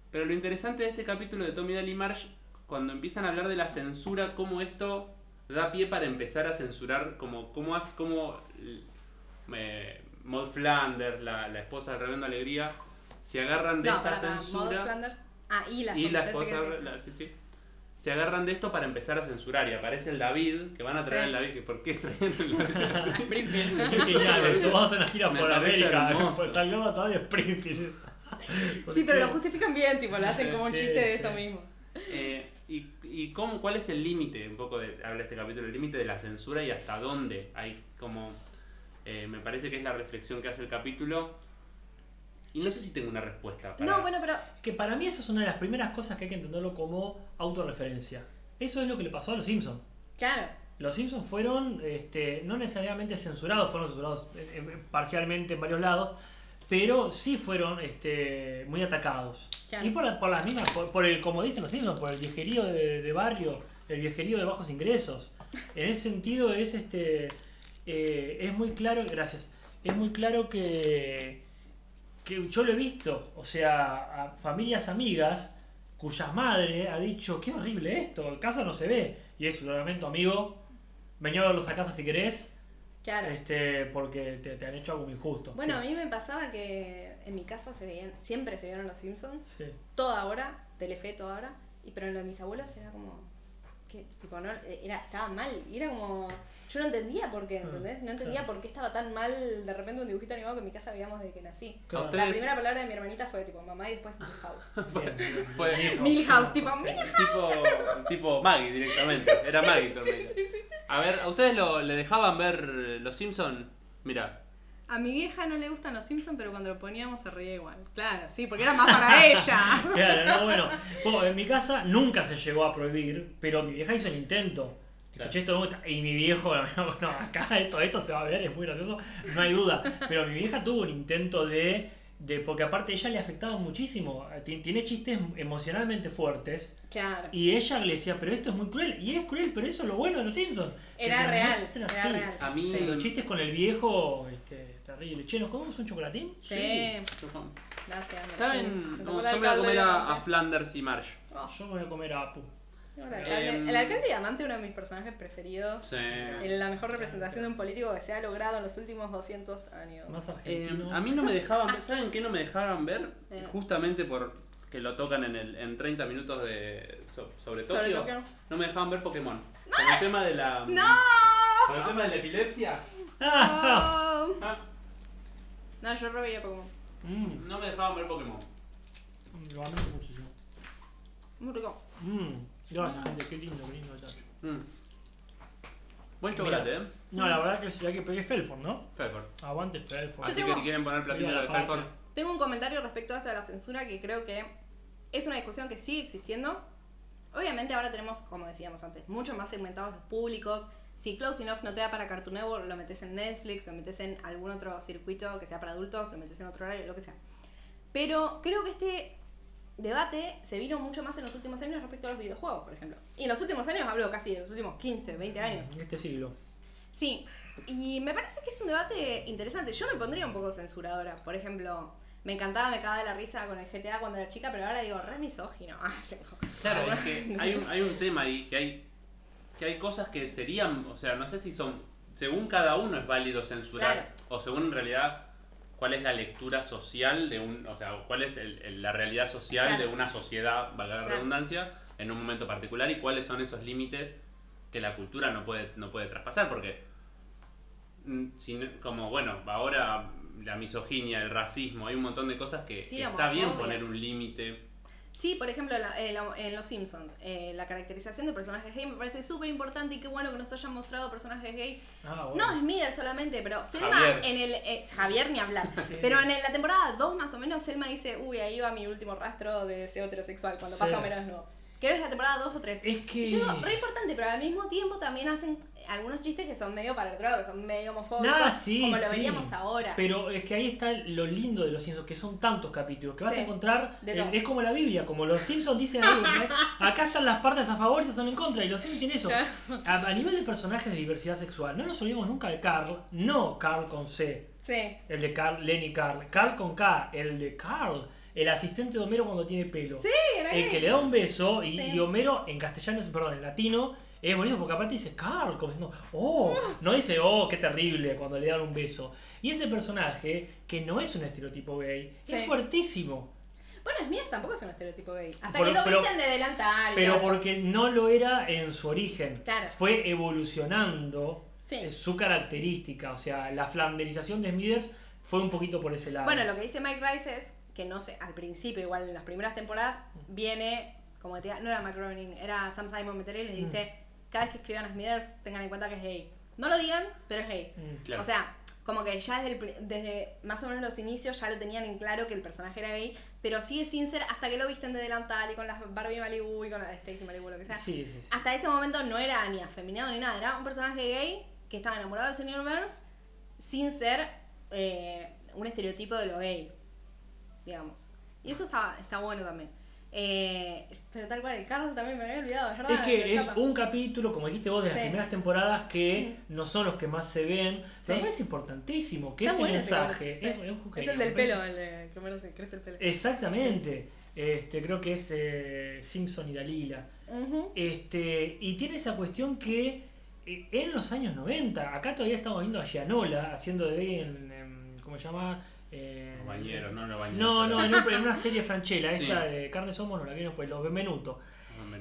Pero lo interesante de este capítulo de Tommy Daly Marsh, cuando empiezan a hablar de la censura, cómo esto da pie para empezar a censurar, como, cómo hace, cómo eh, Maud Flanders, la, la esposa de Rebelde Alegría, se agarran de No, esta para, para, Maud censura. Flanders. Ah, y la Y esposa, sí. la- sí, sí. Se agarran de esto para empezar a censurar. Y aparece el David, que van a traer Sí. al David. que ¿Por qué traen el David? Springfield. Qué genial eso, vamos a una gira Me por América, por tal lado todavía Springfield. Sí, pero lo justifican bien, tipo, lo hacen como un Sí, chiste de eso mismo. Eh, ¿Y, y cómo, cuál es el límite? Un poco de, habla este capítulo, el límite de la censura y hasta dónde hay como... eh, me parece que es la reflexión que hace el capítulo. Y no sé si tengo una respuesta. para- No, bueno, pero Que para mí eso es una de las primeras cosas que hay que entenderlo como autorreferencia. Eso es lo que le pasó a los Simpsons. claro. Los Simpsons fueron este, no necesariamente censurados, fueron censurados eh, eh, parcialmente en varios lados, pero sí fueron este, muy atacados. Claro. Y por, por las mismas, por, por el, como dicen los Simpsons, por el viejerío de, de barrio, el viejerío de bajos ingresos. En ese sentido es este eh, es muy claro, gracias, es muy claro que, que yo lo he visto, o sea, a familias amigas cuyas madres ha dicho, qué horrible esto, en casa no se ve. Y es, lo lamento amigo, venía a verlos a casa si querés, Claro. este, porque te, te han hecho algo injusto. Bueno, a mí me pasaba que en mi casa se veían, siempre se vieron los Simpsons, sí. toda hora, Telefe toda hora, y pero en lo de mis abuelos era como que tipo no era estaba mal, y era como yo no entendía por qué, ¿entendés? No entendía por qué estaba tan mal de repente un dibujito animado que en mi casa veíamos desde que nací. Claro. ¿A ustedes? La primera palabra de mi hermanita fue tipo mamá y después Milhouse. Bien. Fue Milhouse, tipo Milhouse. tipo, tipo Maggie directamente. Era Maggie también. Sí, sí. A ver, ¿a ustedes lo, le dejaban ver Los Simpsons? Mira, A mi vieja no le gustan los Simpsons, pero cuando lo poníamos se reía igual. Claro, sí, porque era más para ella. Claro, no, bueno. Bueno, en mi casa nunca se llegó a prohibir, pero mi vieja hizo el intento. Y mi viejo, bueno, acá esto, esto se va a ver, es muy gracioso, no hay duda. Pero mi vieja tuvo un intento de, de porque aparte ella le afectaba muchísimo. Ti- Tiene chistes emocionalmente fuertes. Claro. Y ella le decía, pero esto es muy cruel. Y es cruel, pero eso es lo bueno de los Simpsons. Era real, era así. real. a mí... Sí, los chistes con el viejo, este, terrible. Che, ¿nos comemos un chocolatín? Sí. Chupamos. Gracias. ¿Saben? No, yo me voy a comer a. Flanders y Marsh. Oh, Yo me voy a comer a Apu. El, alcalde, Em, el alcalde Diamante, uno de mis personajes preferidos. Sí. Es La mejor representación de un político que se ha logrado en los últimos 200 años. Más Eh, argentino. a mí no me dejaban ver, ¿saben qué no me dejaban ver? Eh. Justamente por que lo tocan en, el, en 30 minutos de so- sobre Tokio. Sobre Tokio. No me dejaban ver Pokémon. Con el tema de la. ¡No! Con el tema de la epilepsia. No. ah, No, yo veía Pokémon. mm, no me dejaban ver Pokémon. lo amo muchísimo. Muy rico. Mm, gracias, gente, qué lindo, qué lindo detalle. Mm. Buen chocolate, ¿eh? No, la verdad que sí, hay que pedir Felford, ¿no? Pepper. Aguante Felford. Yo Así que tengo- si quieren poner platino Mira de Felford. Tengo un comentario respecto a esto de la censura que creo que es una discusión que sigue existiendo. Obviamente ahora tenemos, como decíamos antes, mucho más segmentados los públicos. Si Close Enough no te da para Cartoon Network, lo metes en Netflix, lo metes en algún otro circuito que sea para adultos, lo metes en otro horario, lo que sea. Pero creo que este debate se vino mucho más en los últimos años respecto a los videojuegos, por ejemplo. Y en los últimos años hablo casi de los últimos 15, 20 años. En este siglo. Sí, y me parece que es un debate interesante. Yo me pondría un poco censuradora. Por ejemplo, me encantaba, me cagaba de la risa con el GTA cuando era chica, pero ahora digo, re misógino. Ah, Claro, es que hay un, hay un tema ahí, que hay, que hay cosas que serían, o sea, no sé si son, según cada uno es válido censurar, Claro. o según en realidad cuál es la lectura social de un, o sea, cuál es el- el- la realidad social Claro. de una sociedad, valga la Claro. redundancia, en un momento particular y cuáles son esos límites que la cultura no puede, no puede traspasar, porque mm, como bueno, ahora la misoginia, el racismo, hay un montón de cosas que, Sí, que la está bien poner un límite. Sí, por ejemplo, la- en, la- en Los Simpsons, eh, la caracterización de personajes gay me parece súper importante y qué bueno que nos hayan mostrado personajes gay. Ah, bueno. No solamente, pero Selma Javier. en el. eh, Javier ni hablar. Pero en el- la temporada 2 más o menos, Selma dice: Uy, ahí va mi último rastro de deseo heterosexual cuando Sí. pasa Homero desnudo. Creo que es la temporada 2 o 3. Es que. Yo digo, re importante, pero al mismo tiempo también hacen algunos chistes que son medio para el otro lado, que son medio homofóbicos, sí, como lo sí. veríamos ahora. Pero es que ahí está lo lindo de los Simpsons, que son tantos capítulos, que vas Sí, a encontrar, eh, es como la Biblia, como los Simpsons dicen algo, ¿eh? acá están las partes a favor y estas son en contra, y los Simpsons tienen eso. A, a nivel de personajes de diversidad sexual, no nos olvidemos nunca de Carl, no Carl con C, Sí, el de Carl, Lenny Carl, Carl con K, el de Carl, el asistente de Homero cuando tiene pelo. sí, era El que le da un beso y, Sí. y Homero en castellano, perdón, en latino, es bonito porque aparte dice Carl, como diciendo, oh, no dice, oh, qué terrible cuando le dan un beso. Y ese personaje, que no es un estereotipo gay, es fuertísimo. Bueno, Smith tampoco es un estereotipo gay. Hasta que lo pero- visten de delantal Pero porque no lo era en su origen. Claro. Fue evolucionando Sí. su característica. O sea, la flanderización de Smithers fue un poquito por ese lado. Bueno, lo que dice Mike Rice es que no sé, al principio, igual en las primeras temporadas, viene, como te- no era Groening, era Sam Simon Metelli y les dice, cada vez que escriban a Smithers, tengan en cuenta que es gay. No lo digan, pero es gay. Mm. Claro. O sea, como que ya desde, el desde más o menos los inicios ya lo tenían en claro que el personaje era gay, pero sigue sin ser hasta que lo visten de delantal y con las Barbie Malibu y con la Stacy Malibu, lo que sea. Sí, sí, sí. Hasta ese momento no era ni afeminado ni nada, era un personaje gay que estaba enamorado del señor Burns sin ser eh, un estereotipo de lo gay, digamos. Y eso está, está bueno también. Eh, pero tal cual, el Carl también me había olvidado, es verdad. Es que es un capítulo, como dijiste vos, de las Sí. primeras temporadas que no son los que más se ven, pero Sí. me parece importantísimo que Está ese bueno mensaje es, sí. es Es el del pelo, el de que menos crece el pelo. Exactamente. Este, creo que es eh, Simpson y Dalila. Este, y tiene esa cuestión que eh, en los años 90, acá todavía estamos viendo a Gianola haciendo de en, en- ¿cómo se llama? Eh, Los bañeros, no los bañeros. No, no, pero- en, un- en una serie franchela, Sí. esta de Carne Somos, no la vimos pues los Benvenuto.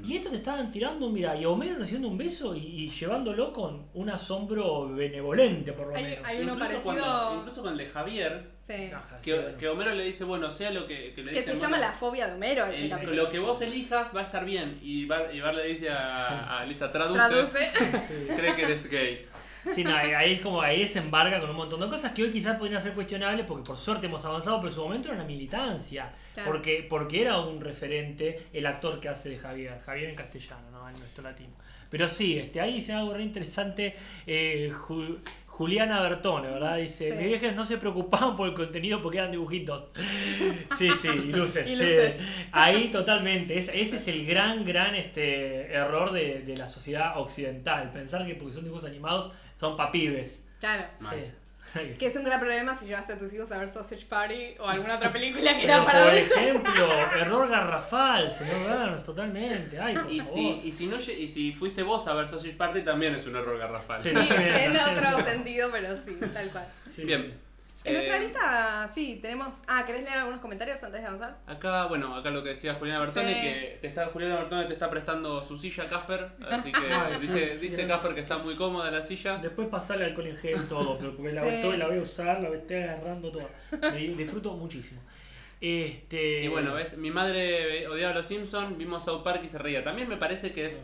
Y esto te estaban tirando, mira, y Homero recibiendo un beso y, y llevándolo con un asombro benevolente, por lo Hay- menos. hay uno incluso, parecido- cuando, incluso con el de Javier, Sí. Sí, que, que Homero le dice, bueno, sea lo que, que le Que dice. se llama La fobia de Homero ese el- capítulo. lo que vos elijas va a estar bien. Y Bar, y Bar le dice a, a Lisa, traduce, Traduce. Sí. cree que eres gay. Sí, no, ahí es como ahí desembarca con un montón de cosas que hoy quizás podrían ser cuestionables porque por suerte hemos avanzado, pero en su momento era una militancia. Claro. Porque, porque era un referente el actor que hace de Javier, Javier en castellano, no en nuestro latino. Pero sí, este, ahí dice algo re interesante eh, Juliana Bertone, ¿verdad? Dice, Sí. mis viejas no se preocupaban por el contenido porque eran dibujitos. Sí, sí, y luces. Y sí. luces. Ahí totalmente. Es- ese es el gran, gran este, error de, de la sociedad occidental. Pensar que porque son dibujos animados son papibes. Claro. Sí. Que es un gran problema si llevaste a tus hijos a ver Sausage Party o alguna otra película que Pero era para por ejemplo, error garrafal, señor Burns, totalmente. Ay, por Y favor. si, y, si no, y si fuiste vos a ver Sausage Party, también es un error garrafal. Sí. Sí, en otro sentido, pero sí, tal cual. Sí, Bien. En nuestra Eh, lista, sí, tenemos. Ah, ¿querés leer algunos comentarios antes de avanzar? Acá, bueno, acá lo que decía Juliana Bertone, Sí. que te está, Juliana Bertone te está prestando su silla, Casper. Así que Ay, dice, sí. dice Casper que está muy cómoda la silla. Después pasarle alcohol en gel todo, pero porque la, estoy- la voy a usar, la estoy agarrando toda. Me disfruto muchísimo. Este, Y bueno, ves, mi madre odiaba a los Simpsons, vimos South Park y se reía. También me parece que es,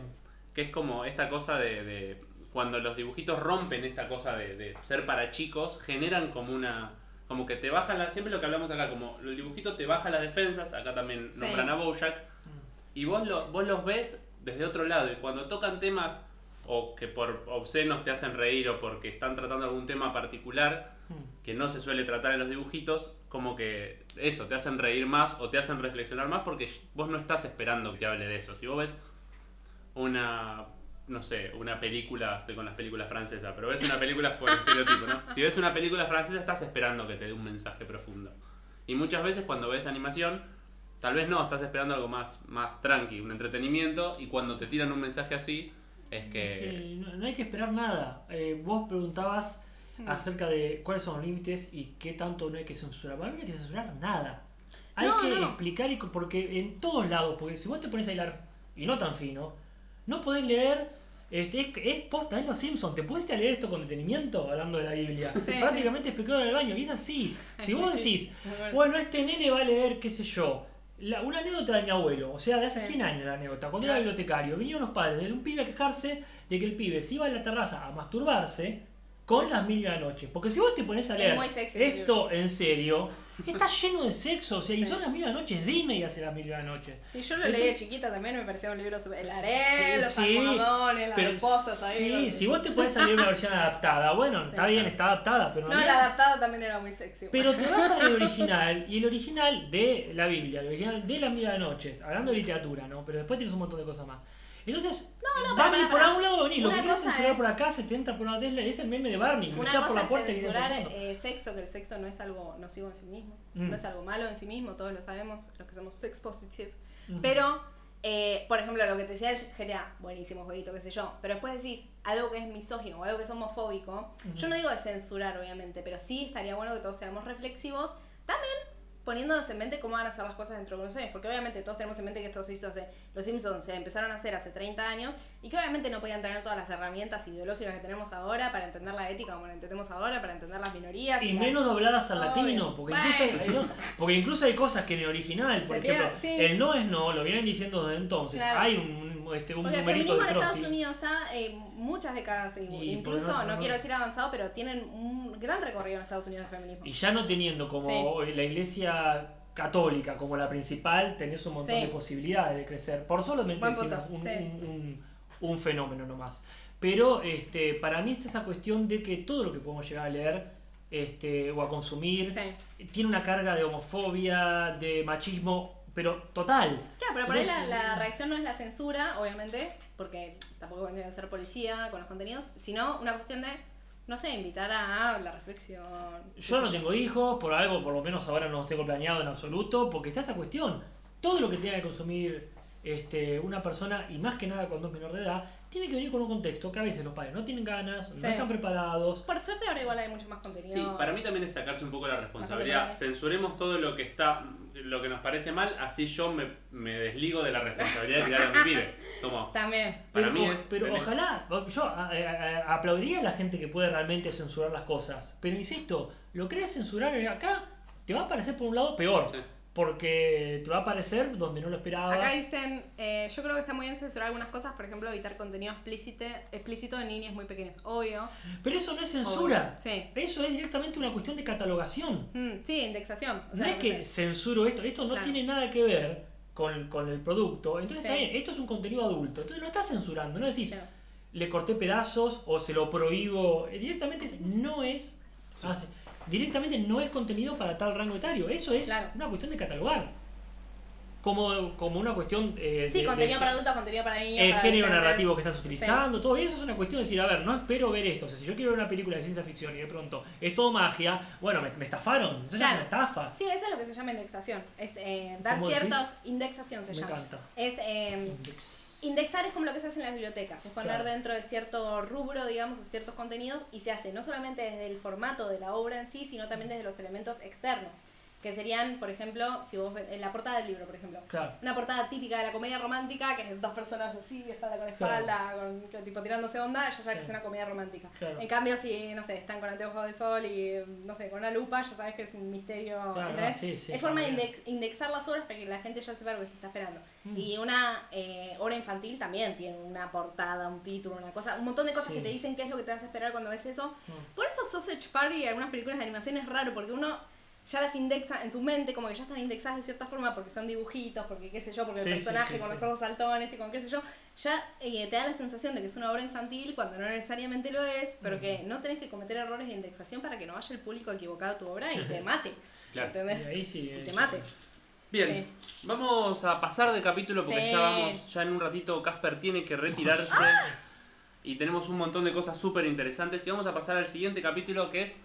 que es como esta cosa de, de cuando los dibujitos rompen esta cosa de, de ser para chicos, generan como una... Como que te bajan la, siempre lo que hablamos acá, como el dibujito te baja las defensas, acá también Sí. nombran a Bojack, y vos, lo, vos los ves desde otro lado, y cuando tocan temas o que por obscenos te hacen reír o porque están tratando algún tema particular, Mm. que no se suele tratar en los dibujitos, como que eso, te hacen reír más o te hacen reflexionar más porque vos no estás esperando que te hable de eso. Si vos ves una, no sé, una película, estoy con las películas francesas, pero ves una película por estereotipo, ¿no? Si ves una película francesa estás esperando que te dé un mensaje profundo. Y muchas veces cuando ves animación, tal vez no, estás esperando algo más, más tranqui, un entretenimiento, y cuando te tiran un mensaje así, es Es que... no, no hay que esperar nada. Eh, vos preguntabas Mm. acerca de cuáles son los límites y qué tanto no hay que censurar. Para mí no hay que censurar nada. Hay No, que no. explicar y porque en todos lados, porque si vos te pones a hilar y no tan fino, no podés leer. Este, es, es posta, es los Simpsons. ¿Te pusiste a leer esto con detenimiento hablando de la Biblia? Sí, Prácticamente explicado en el baño. Y es así. Si vos Sí. decís, bueno. bueno, este nene va a leer, qué sé yo, la- una anécdota de mi abuelo, o sea, de hace Sí. 100 años la anécdota, cuando Claro. era bibliotecario, vinieron los padres de un pibe a quejarse de que el pibe se iba a la terraza a masturbarse con las mil y una noche. Porque si vos te pones a leer sexy esto en serio, está lleno de sexo, o sea, y son las mil noches, Disney hace las mil noches. Sí, yo lo leí de Entonces- chiquita también, me parecía un libro sobre el harén, los Sí, almohadones, las esposas ahí. Sí, los- si vos te podés salir una versión adaptada, bueno, Sí. está bien, está adaptada, pero No, no el adaptado también era muy sexy. Pero te vas al original, y el original de la Biblia, el original de la Mil Noches, hablando de literatura, ¿no? Pero después tienes un montón de cosas más. Entonces, no, va a pará, venir pará, por algún lado venir. Lo que cosa censurar es- por acá, se te entra por la Tesla, es el meme de Barney. Una echás por cosa la puerta es censurar eh, sexo, que el sexo no es algo nocivo en sí mismo, Mm. no es algo malo en sí mismo, todos lo sabemos, los que somos sex positive. Pero, eh, por ejemplo, lo que te decía es GTA, buenísimo jueguito, qué sé yo, pero después decís algo que es misógino o algo que es homofóbico, yo no digo de censurar, obviamente, pero sí estaría bueno que todos seamos reflexivos, también poniéndonos en mente cómo van a ser las cosas dentro de unos años, porque obviamente todos tenemos en mente que esto se hizo hace, los Simpsons se empezaron a hacer hace 30 años y que obviamente no podían tener todas las herramientas ideológicas que tenemos ahora para entender la ética como la entendemos ahora, para entender las minorías. Y la- menos dobladas al latino, porque incluso, hay, Bueno. porque incluso hay cosas que en el original, por Se ejemplo, pierde, sí. el no es no, lo vienen diciendo desde entonces. Claro. Hay un, este, un Porque el feminismo de en Estados Krusty. Unidos está eh, muchas décadas, y- Y incluso, no- no, no- quiero decir avanzado, pero tienen un gran recorrido en Estados Unidos de feminismo. Y ya no teniendo como la iglesia católica como la principal, tenés un montón Sí. de posibilidades de crecer. Por solamente un, sí. un- un- un fenómeno nomás. Pero este, para mí está esa cuestión de que todo lo que podemos llegar a leer este, o a consumir Sí. tiene una carga de homofobia, de machismo, pero total. Claro, pero por ahí la, la reacción no es la censura, obviamente, porque tampoco vendría a ser policía con los contenidos, sino una cuestión de, no sé, invitar a la reflexión. Yo no tengo hijos, por algo, por lo menos ahora no los tengo planeado en absoluto, porque está esa cuestión. Todo lo que tenga que consumir este, una persona, y más que nada cuando es menor de edad, tiene que venir con un contexto que a veces los padres no tienen ganas, Sí. no están preparados. Por suerte ahora igual hay mucho más contenido. Sí, para mí también es sacarse un poco la responsabilidad. Censuremos todo lo que está, lo que nos parece mal, así yo me, me desligo de la responsabilidad de tirar a mi pibe. Como, También. para Pero, mí es. pero tenés- ojalá, yo a- a- a- aplaudiría a la gente que puede realmente censurar las cosas. Pero insisto, lo querés censurar acá, te va a parecer por un lado peor. Sí. Porque te va a aparecer donde no lo esperabas. Acá dicen, eh, yo creo que está muy bien censurar algunas cosas, por ejemplo, evitar contenido explícito, explícito en niños muy pequeños, obvio. Pero eso no es censura. Sí. Eso es directamente una cuestión de catalogación. Mm, sí, indexación. O sea, no es que sé. censuro esto, esto no Claro. tiene nada que ver con, con el producto. Entonces Sí. está bien, esto es un contenido adulto. Entonces no estás censurando, no decís, Claro. le corté pedazos o se lo prohíbo. Eh, Directamente no es. ah, sí. Directamente no es contenido para tal rango etario. Eso es Claro. una cuestión de catalogar. Como, como una cuestión eh, Sí, de- contenido de- para adultos, contenido para niños. el para género narrativo que estás utilizando, todo eso es una cuestión de decir, a ver, no espero ver esto. O sea, si yo quiero ver una película de ciencia ficción y de pronto es todo magia, bueno, me, me estafaron. Eso ya es una Claro. estafa. Sí, eso es lo que se llama indexación. Es eh, dar ciertos. Indexación se Me llama. encanta. Es eh, indexar es como lo que se hace en las bibliotecas, es poner Claro. dentro de cierto rubro, digamos, de ciertos contenidos y se hace no solamente desde el formato de la obra en sí, sino también desde los elementos externos, que serían, por ejemplo, si vos ves en la portada del libro, por ejemplo, Claro. una portada típica de la comedia romántica, que es dos personas así, espalda con espalda, con, que tipo tirándose onda, ya sabes Sí. que es una comedia romántica. Claro. En cambio, si, no sé, están con anteojos de sol y, no sé, con una lupa, ya sabes que es un misterio. Claro, ¿entendés? sí, sí, es forma de indexar las obras para que la gente ya sepa lo que se está esperando. Mm. Y una eh, obra infantil también tiene una portada, un título, una cosa, un montón de cosas que te dicen qué es lo que te vas a esperar cuando ves eso. Mm. Por eso Sausage Party y algunas películas de animación es raro, porque uno ya las indexa en su mente, como que ya están indexadas de cierta forma porque son dibujitos, porque qué sé yo, porque Sí, el personaje sí, con los ojos saltones y con qué sé yo, ya eh, te da la sensación de que es una obra infantil cuando no necesariamente lo es, pero que no tenés que cometer errores de indexación para que no vaya el público equivocado a tu obra y te mate. Claro. ¿Entendés? Y ahí sí, Y te mate. Bien, vamos a pasar de capítulo porque ya vamos, ya en un ratito Casper tiene que retirarse y tenemos un montón de cosas súper interesantes y vamos a pasar al siguiente capítulo que es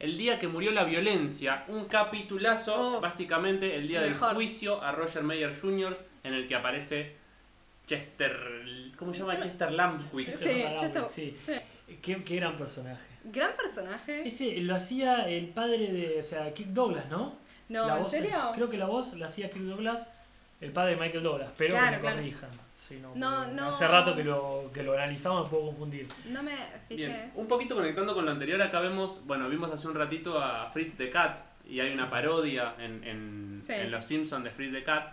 El día que murió la violencia, un capitulazo, Oh, básicamente el día mejor. del juicio a Roger Mayer Jr. en el que aparece Chester, ¿cómo se llama? Chester Lampwick. Sí, está. sí. Sí. Qué, qué gran personaje. Gran personaje. Ese lo hacía el padre de, o sea, Kirk Douglas, ¿no? No, La ¿en voz- serio? Creo que la voz la hacía Kirk Douglas, el padre de Michael Douglas, pero Claro, que me claro. corrijan. Sí, no, No. Hace rato que lo, que lo analizamos, me puedo confundir. No me fijé. Bien, un poquito conectando con lo anterior, acá vemos, bueno, vimos hace un ratito a Fritz the Cat y hay una parodia en, en, Sí. en Los Simpsons de Fritz the Cat.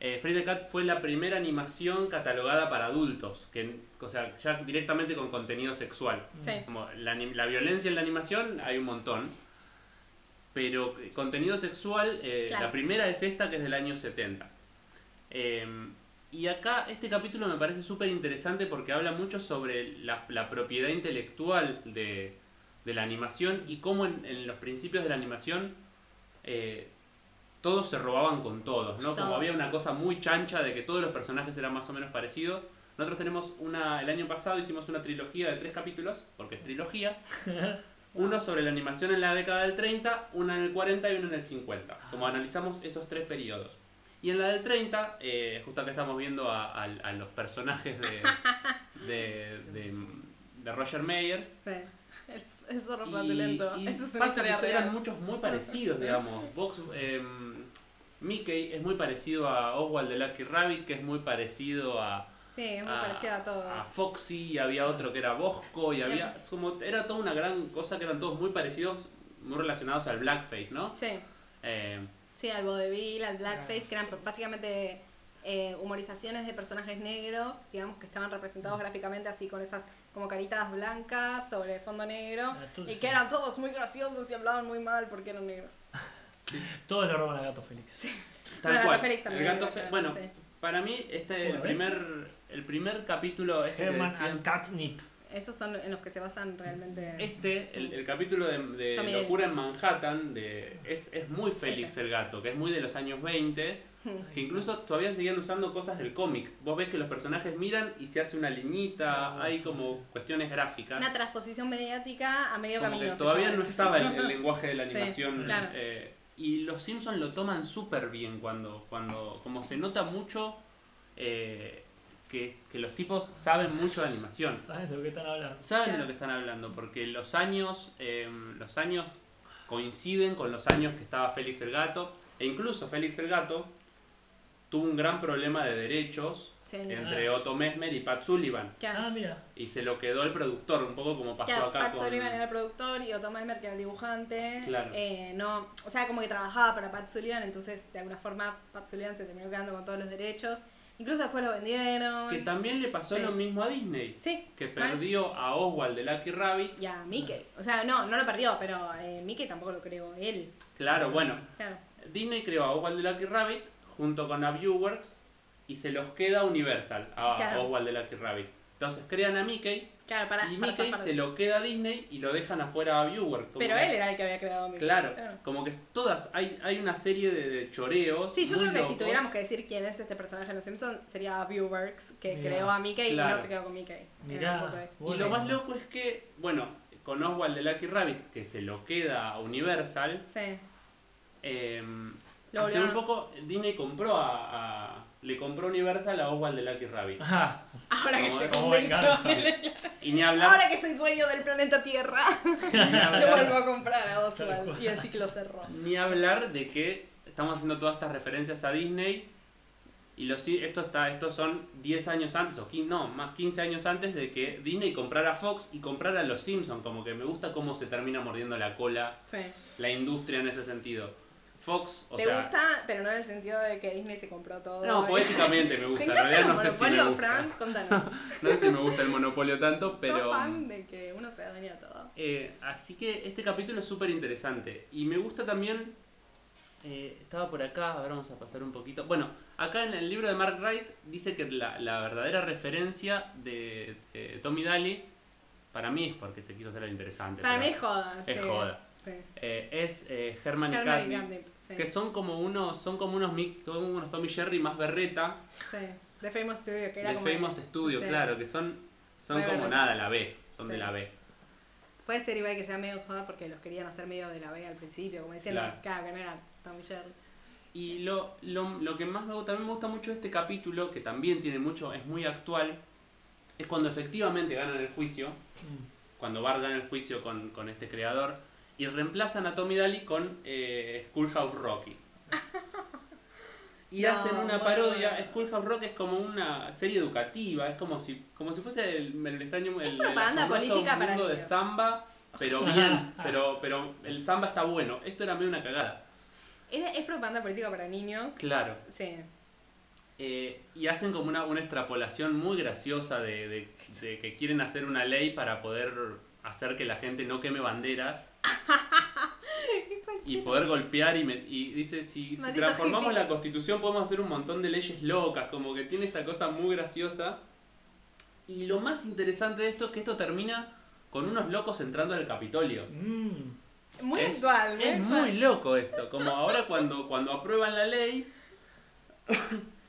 Eh, Fritz the Cat fue la primera animación catalogada para adultos, que, o sea, ya directamente con contenido sexual. Sí. Como la, la violencia en la animación hay un montón. Pero eh, contenido sexual, eh, Claro. la primera es esta que es del año 70. Eh, y acá este capítulo me parece súper interesante porque habla mucho sobre la, la propiedad intelectual de, de la animación y cómo en, en los principios de la animación eh, todos se robaban con todos, ¿no? Como había una cosa muy chancha de que todos los personajes eran más o menos parecidos. Nosotros tenemos una, el año pasado hicimos una trilogía de tres capítulos, porque es trilogía. Uno sobre la animación en la década del 30, uno en el 40 y uno en el 50. Como analizamos esos tres periodos. Y en la del 30, eh, justo acá estamos viendo a, a- a los personajes de, de, de, de Roger Mayer. Sí. El, zorro flatulento. y Eso es pasa que historia eran real. muchos muy parecidos, digamos. Vox, em, Mickey es muy parecido a Oswald de Lucky Rabbit, que es muy parecido a, Sí, es muy a- parecido a todos. a Foxy, y había otro que era Bosco, y había. es como, era toda una gran cosa que eran todos muy parecidos, muy relacionados al blackface, ¿no? Sí. Eh, Sí, al vodevil, al blackface, que eran básicamente eh, humorizaciones de personajes negros, digamos, que estaban representados gráficamente así con esas como caritas blancas sobre fondo negro, Ah, y sí. que eran todos muy graciosos y hablaban muy mal porque eran negros. Todos le roban a Gato Félix. tal Bueno, cual. Gato Félix también, el gato claro, Fe- bueno, sí. para mí, este el primer, el primer capítulo que Herman decían- and Catnip. Esos son en los que se basan realmente. Este, el, el capítulo de. Locura en Manhattan, de, es, es muy Félix Ese. el gato, que es muy de los años 20, que incluso todavía seguían usando cosas del cómic. Vos ves que los personajes miran y se hace una liñita, hay sí, como sí. cuestiones gráficas. Una transposición mediática a medio Como camino. que todavía no estaba el, el lenguaje de la Sí, animación. claro. eh, y los Simpsons lo toman súper bien cuando, cuando, como se nota mucho eh, que, que los tipos saben mucho de animación. ¿Sabes de lo que están hablando? Saben de Claro. lo que están hablando, porque los años, eh, los años coinciden con los años que estaba Félix el Gato, e incluso Félix el Gato tuvo un gran problema de derechos Sí. entre Otto Mesmer y Pat Sullivan, Claro. Ah, mira. y se lo quedó el productor, un poco como pasó Claro, acá Pat con... Sullivan era el productor y Otto Mesmer que era el dibujante. Claro. Eh, no, o sea, como que trabajaba para Pat Sullivan, entonces de alguna forma Pat Sullivan se terminó quedando con todos los derechos. Incluso después lo vendieron. Que también le pasó Sí. lo mismo a Disney, Sí, que perdió a Oswald de Lucky Rabbit. Y a Mickey. O sea, no, no lo perdió, pero eh, Mickey tampoco lo creó él. Claro, bueno, Claro. Disney creó a Oswald de Lucky Rabbit junto con a Viewworks y se los queda Universal a Claro. Oswald de Lucky Rabbit. Entonces crean a Mickey Claro, para, y para Mickey se lo queda a Disney y lo dejan afuera a como Pero él era el que había creado a Mickey. Claro, como que todas, hay, hay una serie de, de choreos. Sí, yo muy creo que si tuviéramos que decir quién es este personaje en Los Simpsons, sería Viewworks, que Mirá, creó a Mickey y claro. no se quedó con Mickey. Mirá. Y lo más loco es que, bueno, con Oswald de Lucky Rabbit, que se lo queda a Universal, Sí. eh, Lo hace un poco Disney compró a, a- le compró Universal a Oswald de Lucky Rabbit. Ah, Ahora que se venganza. Y ni hablar, Ahora que soy dueño del planeta Tierra, le vuelvo a comprar a Oswald. Y el ciclo cerró. ni hablar de que estamos haciendo todas estas referencias a Disney y los, esto está, estos son 10 años antes, o 15, no, más 15 años antes de que Disney comprara Fox y comprara Los Simpsons. Como que me gusta cómo se termina mordiendo la cola Sí. la industria en ese sentido. Fox, o ¿Te sea, gusta? Pero no en el sentido de que Disney se compró todo. no, poéticamente me ¿Te gusta. En realidad no sé si me monopolio, gusta. Fran? Contanos. No sé si me gusta el monopolio tanto, pero. ¿Sos fan de que uno se de todo? Eh, así que este capítulo es súper interesante. Y me gusta también. eh, estaba por acá, ahora vamos a pasar un poquito. Bueno, acá en el libro de Mark Rice dice que la, la verdadera referencia de, de Tommy Daly, para mí es porque se quiso hacer el interesante. Para mí es joda. es sí. joda. Sí. eh, es Herman Herman Catnip, sí. que son como unos, son como unos mix, como unos Tommy Jerry más berreta Sí. De Famous Studio, que era de como. Famous Studio, sí. claro, que son, son como berreta. nada, la B, son de la B. Puede ser igual que sea medio joda porque los querían hacer medio de la B al principio, como diciendo, Claro. claro, que no era Tommy Jerry. Y lo, lo, lo que más me gusta, también me gusta mucho de este capítulo, que también tiene mucho, es muy actual, es cuando efectivamente ganan el juicio, mm. cuando Bart gana el juicio con, con este creador, y reemplazan a Tommy Daly con eh, Schoolhouse Rocky. Y No, hacen una bueno. parodia, Schoolhouse Rock es como una serie educativa, es como si, como si fuese el, el extraño el, el propaganda asombroso política para mundo de niños. samba, pero bien, pero, pero el samba está bueno. Esto era medio una cagada. Era, es propaganda política para niños. Claro. Sí. Eh, y hacen como una, una extrapolación muy graciosa de, de- de que quieren hacer una ley para poder hacer que la gente no queme banderas. ¿Cuál y poder golpear y, me- y dice, si, si transformamos hippies. la constitución podemos hacer un montón de leyes locas, como que tiene esta cosa muy graciosa. Y lo más interesante de esto es que esto termina con unos locos entrando al Capitolio. Mm. Muy Es- actual, Es actual. muy loco esto, como ahora cuando, cuando aprueban la ley,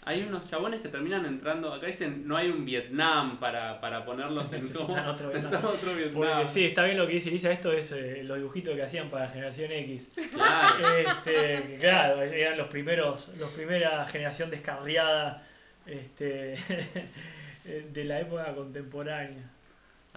hay unos chabones que terminan entrando, acá dicen, no hay un Vietnam para, para ponerlos en como- otro Vietnam. otro Vietnam. Porque sí, está bien lo que dice Lisa, esto es eh, los dibujitos que hacían para Generación X. Claro. Este, claro, eran los primeros, los primera generación descarriada este, de la época contemporánea.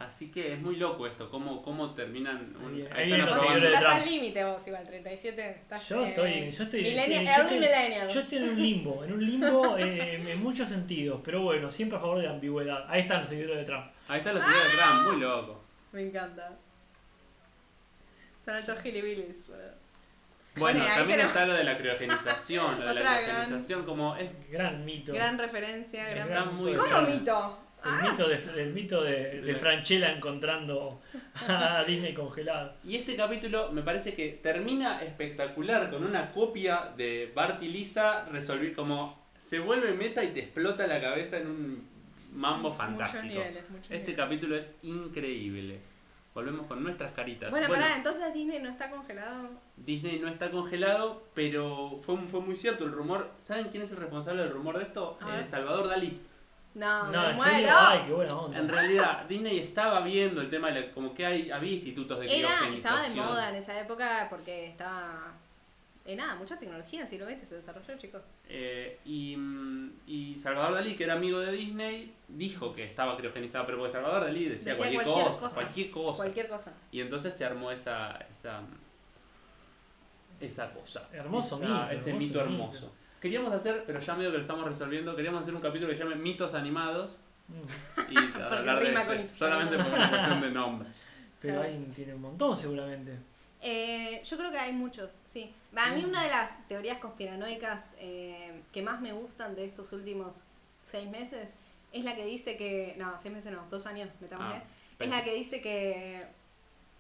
Así que es muy loco esto, cómo, cómo terminan... un- Ahí están de Estás Trump. al límite vos igual, 37. Estás, Yo eh, estoy, yo estoy, millennial- sí, yo early estoy- millennial. yo estoy en un limbo, en un limbo eh, en muchos sentidos, pero bueno, siempre a favor de la ambigüedad. Ahí están los seguidores de Trump. Ahí están los seguidores de Trump, muy loco. Me encanta. Son altos gilibilis, boludo. Bueno, también tenemos- está lo de la criogenización, lo de la gran- criogenización como es Gran mito. Gran referencia, gran... Gran mito ¿Cómo mito? El mito de, el mito de, de Franchella encontrando a Disney congelado. Y este capítulo me parece que termina espectacular con una copia de Bart y Lisa resolver como se vuelve meta y te explota la cabeza en un mambo fantástico. Muchos niveles, muchos Este niveles. capítulo es increíble. Volvemos con nuestras caritas. Bueno, pará, entonces Disney no está congelado. Disney no está congelado, pero fue, fue muy cierto el rumor. ¿Saben quién es el responsable del rumor de esto? Eh, Salvador Dalí. No, No, me en muero. serio, ay, qué buena onda. En realidad, Disney estaba viendo el tema de la- como que hay, había institutos de Era, criogenización. estaba de moda en esa época porque estaba... Eh, nada, mucha tecnología en siglo XX se desarrolló, chicos. Eh, y, mm, y Salvador Dalí, que era amigo de Disney, dijo que estaba criogenizado, pero porque Salvador Dalí decía, Decía cualquier, cualquier cosa, cosa. cualquier cosa. Cualquier cosa. Y entonces se armó esa esa, esa cosa. Hermoso esa- mito, Ese hermoso mito mito. hermoso. Queríamos hacer, pero ya medio que lo estamos resolviendo, queríamos hacer un capítulo que se llame Mitos Animados Mm. y hablar de rima este, solamente por una cuestión de nombre. Pero Claro. ahí tiene un montón seguramente. Eh, yo creo que hay muchos, sí. A mí una de las teorías conspiranoicas eh, que más me gustan de estos últimos seis meses es la que dice que... No, seis meses no, dos años, metámosle. Ah, es la que dice que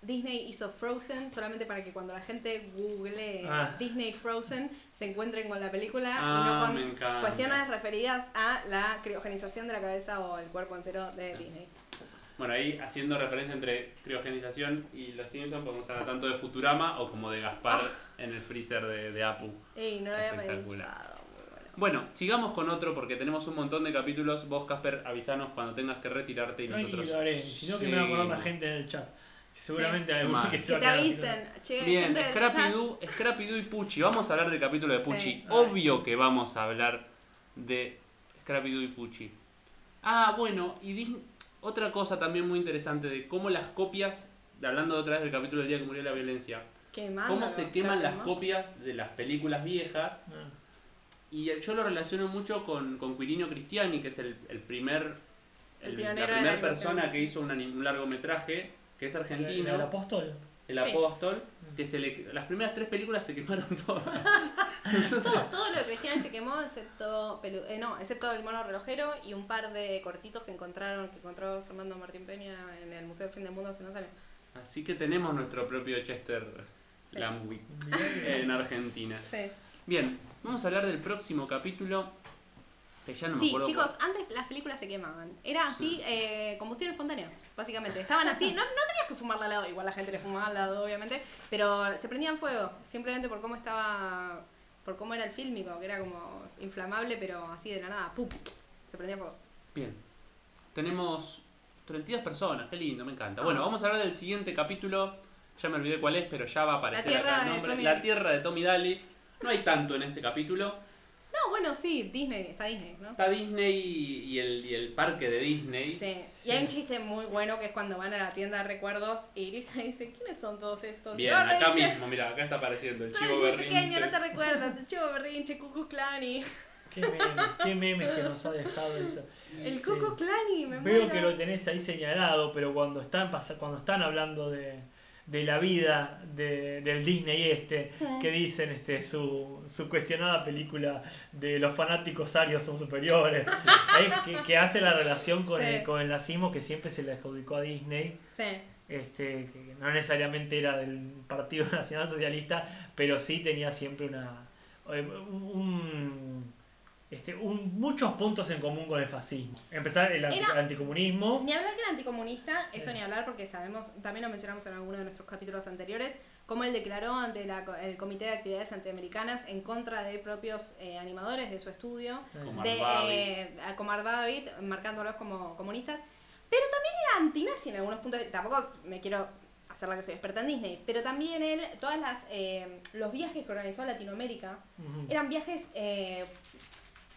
Disney hizo Frozen solamente para que cuando la gente google Ah. Disney Frozen se encuentren con la película Ah, y no me con cuestiones referidas a la criogenización de la cabeza o el cuerpo entero de Disney. Bueno, ahí haciendo referencia entre criogenización y los Simpsons, podemos hablar tanto de Futurama o como de Gaspar en el freezer de, de Apu. Ey, no lo había pensado. muy bueno. Bueno, sigamos con otro porque tenemos un montón de capítulos. Vos, Casper, avisanos cuando tengas que retirarte y Tranquilo, nosotros. Si no, que me va a acordar la gente en el chat. Seguramente hay alguno que se Que va a te quedar sin- avisen. Che, Bien, gente del Scrappy chat. Doo, Scrappy Doo y Pucci. Vamos a hablar del capítulo de Sí. Pucci. Obvio que vamos a hablar de Scrappy Doo y Pucci. Ah, bueno, y Disney- otra cosa también muy interesante de cómo las copias, hablando otra vez del capítulo del día que murió la violencia, Quemándolo, cómo se queman lo las quemó. copias de las películas viejas. Ah, Y yo lo relaciono mucho con, con Quirino Cristiani, que es el, el primer. El el- pionero la de la primera animación. persona que hizo un, anim- un largometraje, que es argentino. ¿El apóstol? El Sí. apóstol, que se le, las primeras tres películas se quemaron todas. Todo, todo lo cristiano se quemó excepto pelu- eh, no, excepto el mono relojero y un par de cortitos que encontraron, que encontró Fernando Martín Peña en el Museo del Fin del Mundo hace unos años. Así que tenemos nuestro propio Chester Sí. Lamwick en Argentina. Sí. Bien, vamos a hablar del próximo capítulo. Que ya no me sí, acuerdo. chicos, antes las películas se quemaban. Era así, eh, combustión espontánea, básicamente. Estaban así, no, no tenías que fumarla al lado, igual la gente le fumaba al lado, obviamente, pero se prendían fuego, simplemente por cómo estaba, por cómo era el fílmico, que era como inflamable, pero así de la nada, ¡pum! Se prendía fuego. Bien. Tenemos 32 personas, qué lindo, me encanta. Ah. Bueno, vamos a hablar del siguiente capítulo. Ya me olvidé cuál es, pero ya va a aparecer La tierra acá el de nombre. Tommy La. Tierra de Tommy Daly. No hay tanto en este capítulo. No, bueno, sí, Disney, está Disney, ¿no? Está Disney y el, y el parque de Disney. Sí. Sí. Y hay un chiste muy bueno que es cuando van a la tienda de recuerdos y Lisa dice, ¿quiénes son todos estos? Bien, acá dice, mismo, mira, acá está apareciendo el chivo berrinche. pequeño, no te recuerdas, el chivo berrinche, Cucu Clani. Qué memes, qué memes que nos ha dejado esto. El Sí. Cucu Clani, me Veo muero. que lo tenés ahí señalado, pero cuando están cuando están hablando de, de la vida de- del Disney este, que dicen este su, su cuestionada película de los fanáticos arios son superiores, que, que hace la relación con, Sí. el, con el nazismo que siempre se le adjudicó a Disney. Este, que no necesariamente era del Partido Nacional Socialista, pero sí tenía siempre una eh, un, este, un- muchos puntos en común con el fascismo. Empezar el anti- Era- anticomunismo. Ni hablar que era anticomunista, eso Sí. ni hablar porque sabemos, también lo mencionamos en alguno de nuestros capítulos anteriores, cómo él declaró ante la el Comité de Actividades Antiamericanas en contra de propios eh, animadores de su estudio, de David. eh, a Comar David, marcándolos como comunistas, pero también era antinazi en algunos puntos, tampoco me quiero hacer la que soy experta en Disney, pero también él, todas las eh, los viajes que organizó a Latinoamérica, eran viajes eh,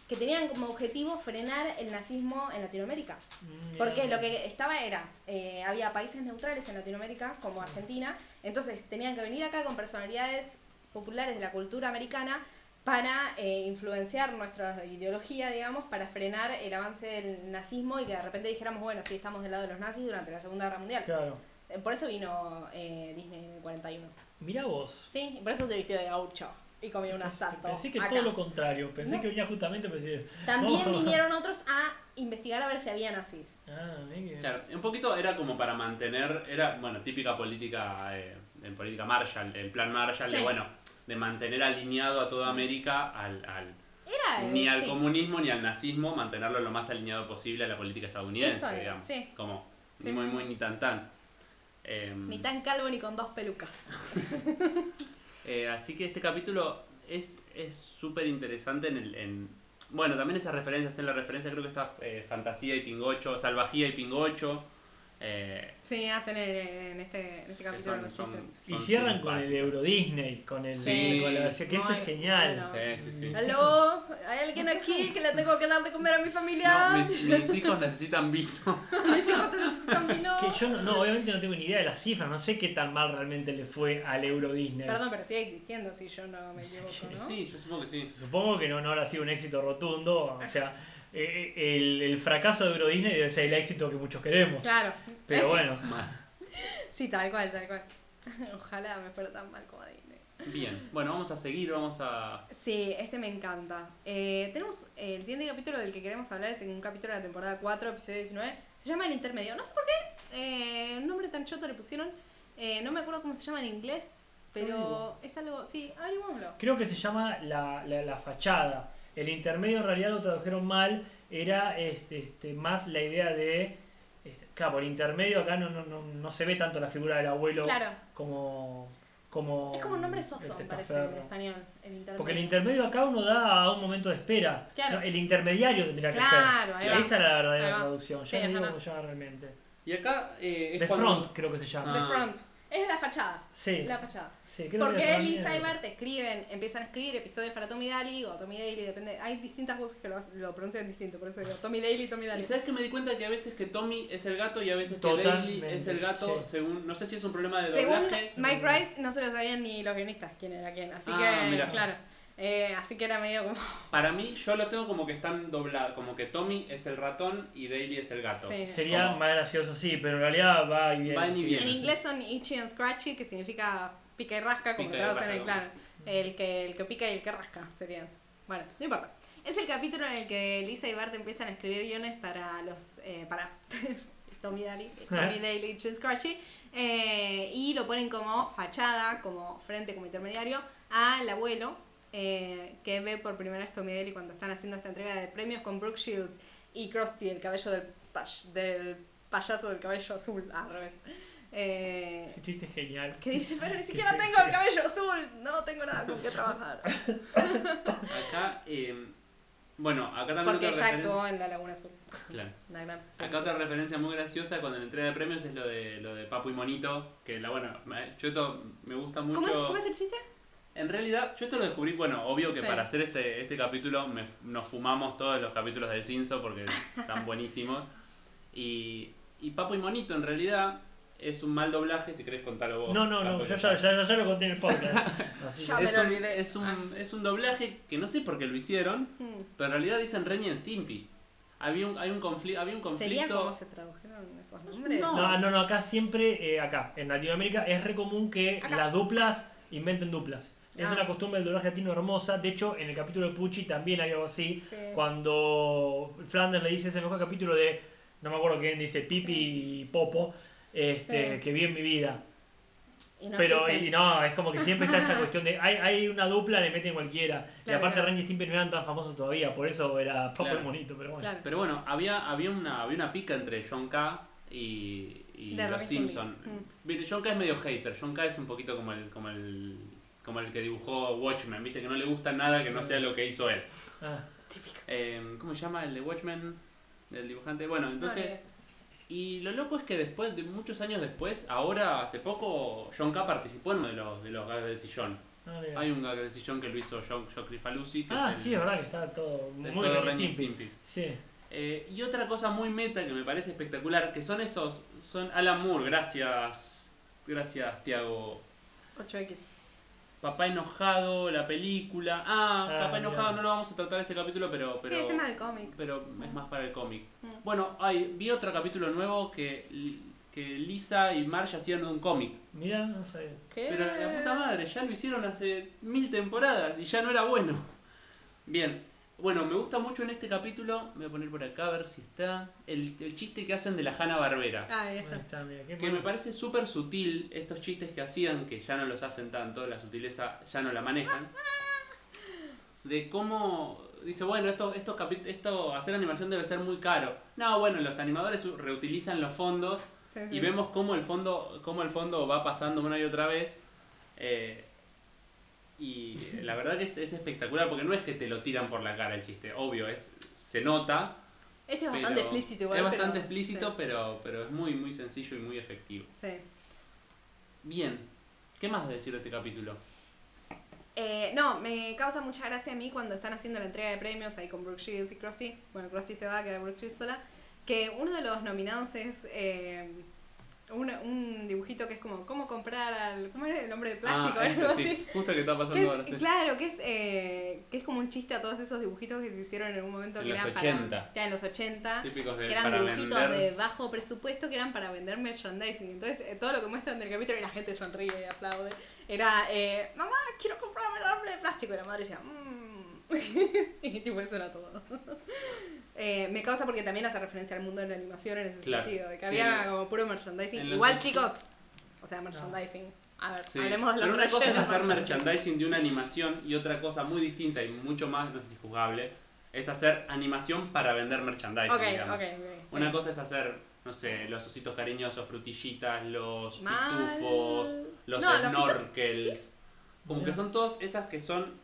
que tenían como objetivo frenar el nazismo en Latinoamérica. Mm, Porque lo que estaba era, eh, había países neutrales en Latinoamérica, como Argentina, entonces tenían que venir acá con personalidades populares de la cultura americana para eh, influenciar nuestra ideología, digamos, para frenar el avance del nazismo y que de repente dijéramos, bueno, sí, estamos del lado de los nazis durante la Segunda Guerra Mundial. Claro. Eh, Por eso vino eh, Disney en el 41. Mira vos. Sí, por eso se vistió de gaucho y comió un asalto. Pensé que acá. todo lo contrario. Pensé No. que venía justamente para decir. También "Oh". vinieron otros a investigar a ver si había nazis. Ah, que- Claro, un poquito era como para mantener, era, bueno, típica política, eh, en política Marshall, el plan Marshall, de bueno, de mantener alineado a toda América al, al- Era ni al sí. comunismo ni al nazismo, mantenerlo lo más alineado posible a la política estadounidense, Eso era, digamos. sí. Como Sí. ni muy muy ni tan tan. Ni tan calvo ni con dos pelucas. Eh, así que este capítulo es es súper interesante en el... En, bueno, también esas referencias, en la referencia creo que está eh, Fantasía y Pingocho, Salvajía y Pingocho. Eh, Sí, hacen en, en este, en este capítulo son- los son- chistes. Y son cierran con el. Euro Disney, con el Sí. con la- o sea, que eso Muy es genial. bueno. Sí, sí, sí. ¿Aló? ¿Hay alguien aquí que le tengo que dar de comer a mi familia? No, mis, mis hijos necesitan vino. Mis hijos necesitan vino. Que yo no, no, obviamente no tengo ni idea de las cifras, no sé qué tan mal realmente le fue al Euro Disney. Perdón, pero sigue existiendo si yo no me equivoco, ¿no? Sí, yo supongo que sí. Supongo que no, no habrá sido un éxito rotundo, o sea, eh, eh, el, el fracaso de Euro Disney debe ser el éxito que muchos queremos. Claro. Pero bueno, Sí, tal cual, tal cual. Ojalá me fuera tan mal como Disney. Bien, bueno, vamos a seguir, vamos a... Sí, este me encanta. Eh, tenemos eh, el siguiente capítulo del que queremos hablar, es en un capítulo de la temporada 4, episodio 19. Se llama El Intermedio. No sé por qué eh, un nombre tan choto le pusieron. Eh, no me acuerdo cómo se llama en inglés, pero Averiguo. es algo. Sí, averiguémoslo. creo que se llama la, la, la fachada. El intermedio en realidad lo tradujeron mal, era este, este, más la idea de... este, claro, por intermedio acá no, no, no, no se ve tanto la figura del abuelo Claro, como... como es como un nombre soso, parece, testaferro. en español. El intermedio. Porque el intermedio acá uno da a un momento de espera. Claro. No, el intermediario tendría que Claro, ser. ahí va. Esa era la verdadera traducción. Yo Sí, no es digo se llama realmente. Y acá eh, es The cuando- Front creo que se llama. The. Front. Es la fachada. Sí. La fachada. sí creo que Porque The él y es- Cybert escriben, empiezan a escribir episodios para Tommy Daly o Tommy Daly, depende. Hay distintas voces que lo, lo pronuncian distinto, por eso digo Tommy Daly y Tommy Y Daly. sabes que me di cuenta que a veces que Tommy es el gato y a veces que Totalmente, Daily es el gato, sí. según, no sé si es un problema de Según doblaje. Mike Rice, no se lo sabían ni los guionistas quién era quién. Así Ah, que, mira. claro. Eh, así que era medio como. Para mí, yo lo tengo como que están doblados, como que Tommy es el ratón y Daily es el gato. Sí. Sería Como- más gracioso, sí, pero en realidad va y viene. Va y sí. viene. En sí. inglés son itchy and scratchy, que significa pica y rasca, como traducen en claro. El que, el que pica y el que rasca serían. Bueno, no importa. Es el capítulo en el que Lisa y Bart empiezan a escribir guiones para los. Eh, para Tommy Daly, Tommy Daly, Itchy and Scratchy. eh, y lo ponen como fachada, como frente, como intermediario, al abuelo. Eh, que ve por primera vez Tommy Daly cuando están haciendo esta entrega de premios con Brooke Shields y Krusty, el cabello del, pay- del payaso del cabello azul. Ah, al revés. Eh, Ese chiste es genial. que dice, pero ni siquiera se- tengo el cabello azul, no tengo nada con qué trabajar. Acá, eh, bueno, acá también Porque otra ella referencia. actuó en La Laguna Azul. Claro. Gran Acá otra referencia muy graciosa con la entrega de premios es lo de lo de Papu y Monito, que la bueno, me- yo esto me gusta mucho. ¿Cómo es, ¿Cómo es el chiste? En realidad, yo esto lo descubrí, bueno, obvio que Sí. para hacer este, este capítulo me- nos fumamos todos los capítulos del Cinso porque están buenísimos. Y, y Papo y Monito en realidad es un mal doblaje, si querés contarlo vos. No, no, no, yo ya, ya, ya lo conté en el podcast. Así Ya que- me es, lo un, olvidé. es, un, es un doblaje que no sé por qué lo hicieron, Hmm. pero en realidad dicen Ren y Stimpy. Había un, hay un, confli- había un ¿Sería conflicto. cómo se tradujeron esos nombres? No. No, no, no, acá siempre, eh, acá, en Latinoamérica, es re común que Acá. las duplas inventen duplas. Es Ah. una costumbre del doblaje latino hermosa. De hecho, en el capítulo de Pucci también hay algo así. Sí. Cuando Flanders le dice ese mejor capítulo de, no me acuerdo quién dice, Pipi y Popo, este, Sí. que vi en mi vida. Y no pero y no, es como que siempre está esa cuestión de hay, hay una dupla, le meten cualquiera. y aparte claro. Ren y Stimpy no eran tan famosos todavía, por eso era poco Claro. el monito, pero bueno. Claro. Pero bueno, había, había, una, había una pica entre John K. y, y los. Simpsons. Mm. John K. es medio hater. John K. es un poquito como el, como el, como el que dibujó Watchmen. Viste que no le gusta nada que no sea lo que hizo él. Ah, Típico. Eh, ¿Cómo se llama el de Watchmen? El dibujante. Bueno, entonces. Y lo loco es que después, de muchos años después, ahora hace poco, John K. participó en uno de los, de los gags del sillón. ah. Hay un gag del sillón que lo hizo John Joe Crifalusi. que Ah, es el- sí, es verdad que está todo muy todo Ren. Sí. Eh, y otra cosa muy meta que me parece espectacular, que son esos, son Alan Moore, gracias, gracias Tiago. 8X. Papá enojado, la película. Ah, Ah, Papá mira. enojado no lo vamos a tratar en este capítulo, pero... pero sí, es más del cómic. pero es más para el cómic. Mm. Bueno, hay, vi otro capítulo nuevo que, que Lisa y Marge hacían un cómic. Mira, no sabía. ¿Qué? Pero la puta madre, ya lo hicieron hace mil temporadas y ya no era bueno. Bien, bueno, me gusta mucho en este capítulo, voy a poner por acá a ver si está, el, el chiste que hacen de la Hanna Barbera. Ah, ahí Ahí está. está, mira. qué Que me parece súper sutil estos chistes que hacían, que ya no los hacen tanto, la sutileza ya no la manejan. De cómo dice, bueno, esto, esto, capi- esto hacer animación debe ser muy caro. No, bueno, los animadores reutilizan los fondos Sí, sí. y vemos cómo el fondo, cómo el fondo va pasando una y otra vez. eh, y la verdad que es, es espectacular porque no es que te lo tiran por la cara el chiste, obvio, es se nota. Este es bastante explícito igual. Es pero- bastante explícito, sí. pero, pero es muy, muy sencillo y muy efectivo. Sí. Bien, ¿qué más de decir de este capítulo? Eh, no, me causa mucha gracia a mí cuando están haciendo la entrega de premios ahí con Brooke Shields y Krusty. Bueno, Krusty se va, queda Brooke Shields sola. Que uno de los nominados es eh, un, un dibujito que es como ¿Cómo comprar al. ¿Cómo era el nombre de plástico? ah, Algo esto, así. sí, justo que está Que pasando ahora, es, sí. Claro, que es, eh, que es como un chiste a todos esos dibujitos que se hicieron en un momento En que los eran 80. para. Ya en los 80. Típicos de Que eran dibujitos vender. de bajo presupuesto que eran para vender merchandising. Entonces, eh, todo lo que muestran del capítulo y la gente sonríe y aplaude. Era, eh, mamá, quiero comprarme el hombre de plástico. Y la madre decía, mmm. y tipo, eso era todo. Eh, me causa porque también hace referencia al mundo de la animación en ese Claro. sentido. De que había como puro merchandising. Igual, chicos. O sea, merchandising. A ver, Sí, hablemos de Pero los una cosa es hacer merchandising de una animación y otra cosa muy distinta y mucho más, no sé si jugable, es hacer animación para vender merchandising. Ok, digamos. ok, ok. sí. Una cosa es hacer, no sé, los ositos cariñosos, frutillitas, los Mal. pitufos, los No, los pituf- snorkels. Como que son todas esas que son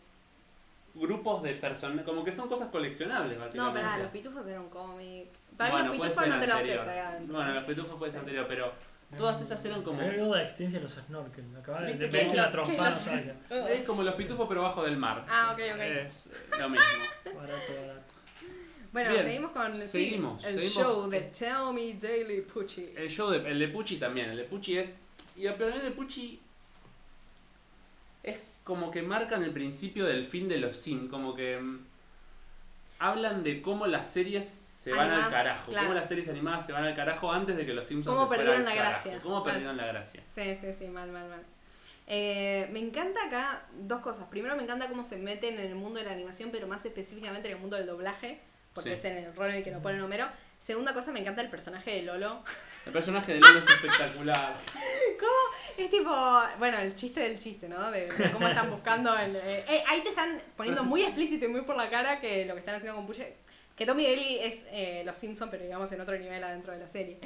grupos de personas, como que son cosas coleccionables, No, básicamente. pará, los pitufos eran un cómic. Para Bueno, mí los pitufos no te lo acepto. ya. Bueno, los pitufos puede ser Sí. anterior, pero todas esas eran como... La existencia de los snorkels. Acababa de ¿Viste ver que una trompada. Es como los pitufos pero bajo del mar. Ah, ok, ok. Es eh, lo mismo. Barato, barato. Bueno, Bien, seguimos con sí, el seguimos. show de Tell Me Daily Pucci. El show de, el de Pucci también, el de Pucci es. Y el de Pucci es como que marcan el principio del fin de los Sims, como que mm, hablan de cómo las series se van al carajo, claro. cómo las series animadas se van al carajo antes de que los Simpsons Cómo se fueran perdieron al la carajo, gracia. Cómo perdieron la gracia. Sí, sí, sí, mal, mal, mal. Eh, me encanta acá dos cosas. Primero, me encanta cómo se meten en el mundo de la animación, pero más específicamente en el mundo del doblaje, porque Sí. es en el rol en el que lo ponen Homero. Segunda cosa, me encanta el personaje de Lolo. El personaje de Lolo es espectacular. Es tipo, bueno, el chiste del chiste, ¿no? De, de cómo están buscando el... eh, eh, ahí te están poniendo muy explícito y muy por la cara que lo que están haciendo con Puche... Que Tommy Daly es eh, Los Simpsons, pero digamos en otro nivel adentro de la serie.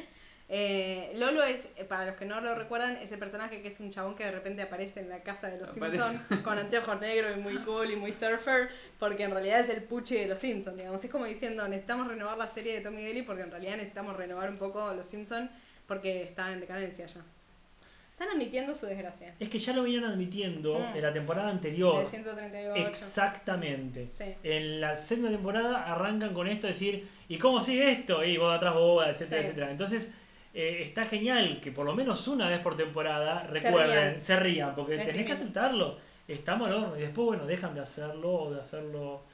Eh, Lolo es, para los que no lo recuerdan, ese personaje que es un chabón que de repente aparece en la casa de los. Simpsons con anteojos negros y muy cool y muy surfer, porque en realidad es el Puchi de los Simpsons, digamos. Es como diciendo, necesitamos renovar la serie de Tommy Daly porque en realidad necesitamos renovar un poco los Simpsons porque está en decadencia ya. Están admitiendo su desgracia. Es que ya lo venían admitiendo Mm. en la temporada anterior. Del 138. Exactamente. Sí. En la segunda temporada arrancan con esto, decir, ¿y cómo sigue esto? Y vos atrás boda, etcétera, Sí. etcétera. Entonces, eh, está genial que por lo menos una vez por temporada recuerden, rían. se rían, porque tenés que aceptarlo. Estamos al horno. Y después, bueno, dejan de hacerlo o de hacerlo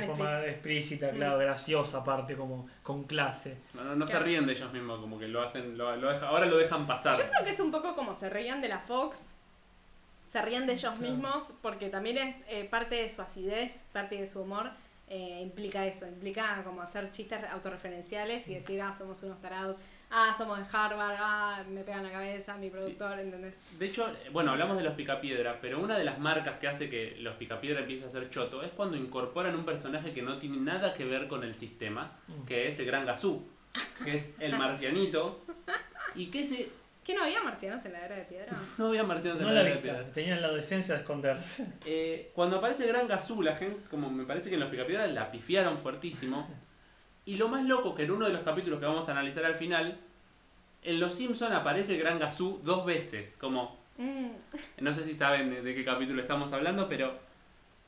de forma explícita, Mm. claro, graciosa, aparte, como con clase. No, no, no se ríen de ellos mismos, como que lo hacen, lo, lo deja- ahora lo dejan pasar. Yo creo que es un poco como se reían de la Fox, se rían de ellos Claro. mismos, porque también es eh, parte de su acidez, parte de su humor, eh, implica eso, implica como hacer chistes autorreferenciales y decir, ah, somos unos tarados, ah, somos de Harvard, ah, me pegan la cabeza, mi productor, ¿entendés? De hecho, bueno, hablamos de los picapiedra, pero una de las marcas que hace que los picapiedra empiecen a ser choto es cuando incorporan un personaje que no tiene nada que ver con el sistema, Mm. que es el Gran Gazú, que es el marcianito, y que ese... ¿Qué no había marcianos en la era de piedra? No había marcianos en No la la Edad de Piedra. tenían la decencia de esconderse. Eh, cuando aparece el Gran Gazú, la gente, como me parece que en los picapiedra la pifiaron fuertísimo. Y lo más loco que en uno de los capítulos que vamos a analizar al final, en Los Simpson aparece el Gran Gazú dos veces. Como, Mm, no sé si saben de, de qué capítulo estamos hablando, pero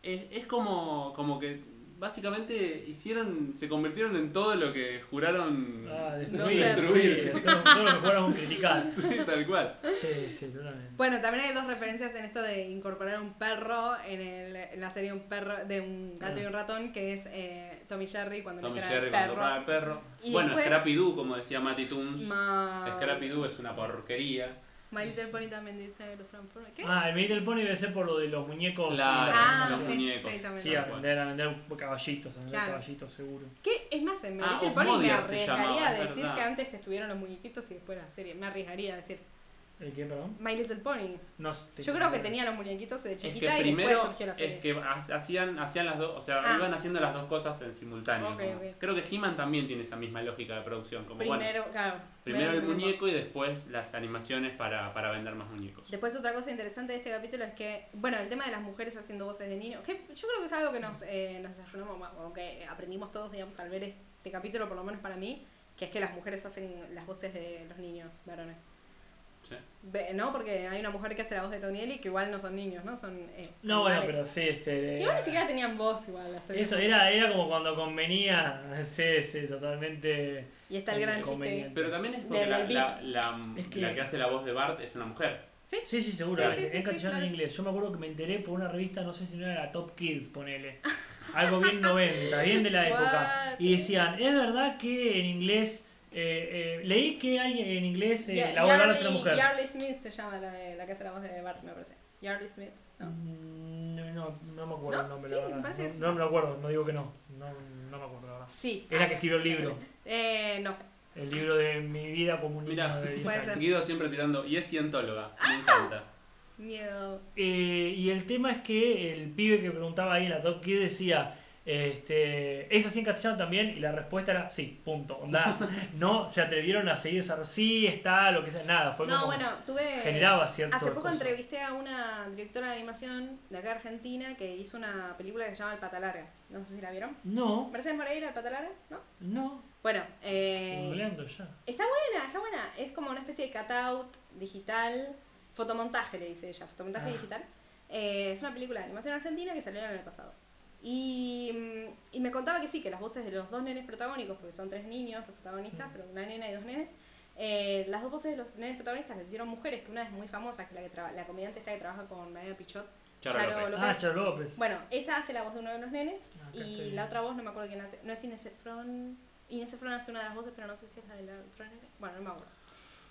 es, es como, como que básicamente hicieron, se convirtieron en todo lo que juraron Ah, No destruir, destruir. Todo, todo lo que fueron criticar. Sí, tal cual. Sí, sí, totalmente. Bueno, también hay dos referencias en esto de incorporar un perro en, el, en la serie un perro de un gato y un ratón, que es eh, Tommy Jerry cuando Tommy le Jerry el cuando perro. para el perro. Y bueno, después- Scrappy Doo, como decía Matty Toons. Ma- Scrappy Doo es una porquería. My Little Pony también dice los Frankfurt. ¿Qué? Ah, el Little Pony debe ser por lo de los muñecos. Claro, las Ah, los sí, muñecos. sí, también. Sí, a vender, a vender caballitos, a vender Claro. caballitos seguro. ¿Qué? Es más, en My Ah, Little Pony me arriesgaría llamaba, a decir verdad. que antes estuvieron los muñequitos y después la serie. Me arriesgaría a decir ¿El qué, perdón? My Little Pony. No, Yo creo que tenía los muñequitos de Es que chiquita y primero después surgió la serie. es que ha- hacían, hacían las dos, o sea, Ah. iban haciendo las dos cosas en simultáneo. Ok, como- ok. Creo que He-Man también tiene esa misma lógica de producción. Como, bueno, Primero, claro. primero el muñeco y después las animaciones para, para vender más muñecos. Después otra cosa interesante de este capítulo es que, bueno, el tema de las mujeres haciendo voces de niños, que yo creo que es algo que nos, eh, nos desayunamos, o que aprendimos todos, digamos, al ver este capítulo, por lo menos para mí, que es que las mujeres hacen las voces de los niños varones. Sí. ¿No? Porque hay una mujer que hace la voz de Tonieli que igual no son niños, ¿no? Son. eh, No, bueno, pero sí, este. Igual ni siquiera tenían voz, igual. Eso era, era como cuando convenía. Sí, sí, totalmente. Y está el gran chiste. Inconveniente. Pero también es porque la, la, la- Es que- la que hace la voz de Bart es una mujer. ¿Sí? Sí, sí, seguro. Sí, en- sí, castellano claro. en inglés. Yo me acuerdo que me enteré por una revista, no sé si no era la Top Kids, ponele. Algo bien 90, bien de la época. What? Y decían, es verdad que en inglés. Eh, eh, leí que alguien en inglés eh, la voz de Bart es una mujer. Yardley Smith se llama la, de, la que hace la voz de Bart, me parece. Yardley Smith. ¿no? Mm, No, no, no me acuerdo ¿No? el nombre, Sí, la verdad. no, no me lo acuerdo, no digo que no. No, no me acuerdo, la verdad. Sí. Es la que escribió el libro. Eh, no sé. El libro de mi vida como un niño Mira, de 10 Puede años. ser. Guido siempre tirando, y es cientóloga, me encanta. Miedo. Eh, y el tema es que el pibe que preguntaba ahí en la Top Kid decía, este, ¿es así en castellano también? Y la respuesta era sí, punto. Onda, no se atrevieron a seguir esa... Sí, está, lo que sea, nada. Fue No, como... bueno, tuve. generaba cierto Hace poco cosa. entrevisté a una directora de animación de acá de Argentina que hizo una película que se llama El Pata Larga. No sé si la vieron. No, ¿Mercedes Moreira, El Pata Larga? ¿No? no. Bueno, eh, ya. está buena, está buena. Es como una especie de cutout digital, fotomontaje le dice ella, fotomontaje Ah. digital. Eh, es una película de animación argentina que salió en el pasado. Y, mm, y me contaba que sí, que las voces de los dos nenes protagónicos, porque son tres niños los protagonistas, pero una nena y dos nenes, eh, las dos voces de los nenes protagonistas las hicieron mujeres, que una es muy famosa, que es la que traba- la comediante esta que trabaja con María Pichot. Charo Charo López. López. Ah, Charo López. Bueno, esa hace la voz de uno de los nenes Ah, y la otra voz no me acuerdo quién hace. No es Inés Efron. Inés Efron hace una de las voces, pero no sé si es la de la otra nene. Bueno, no me acuerdo.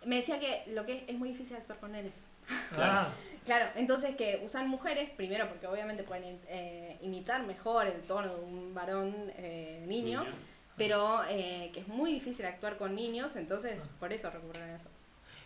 Me decía que lo que es, es muy difícil actuar con nenes. Ah, Claro, entonces que usan mujeres, primero porque obviamente pueden eh, imitar mejor el tono de un varón eh, niño, pero eh, que es muy difícil actuar con niños, entonces Ah. por eso recurren a eso.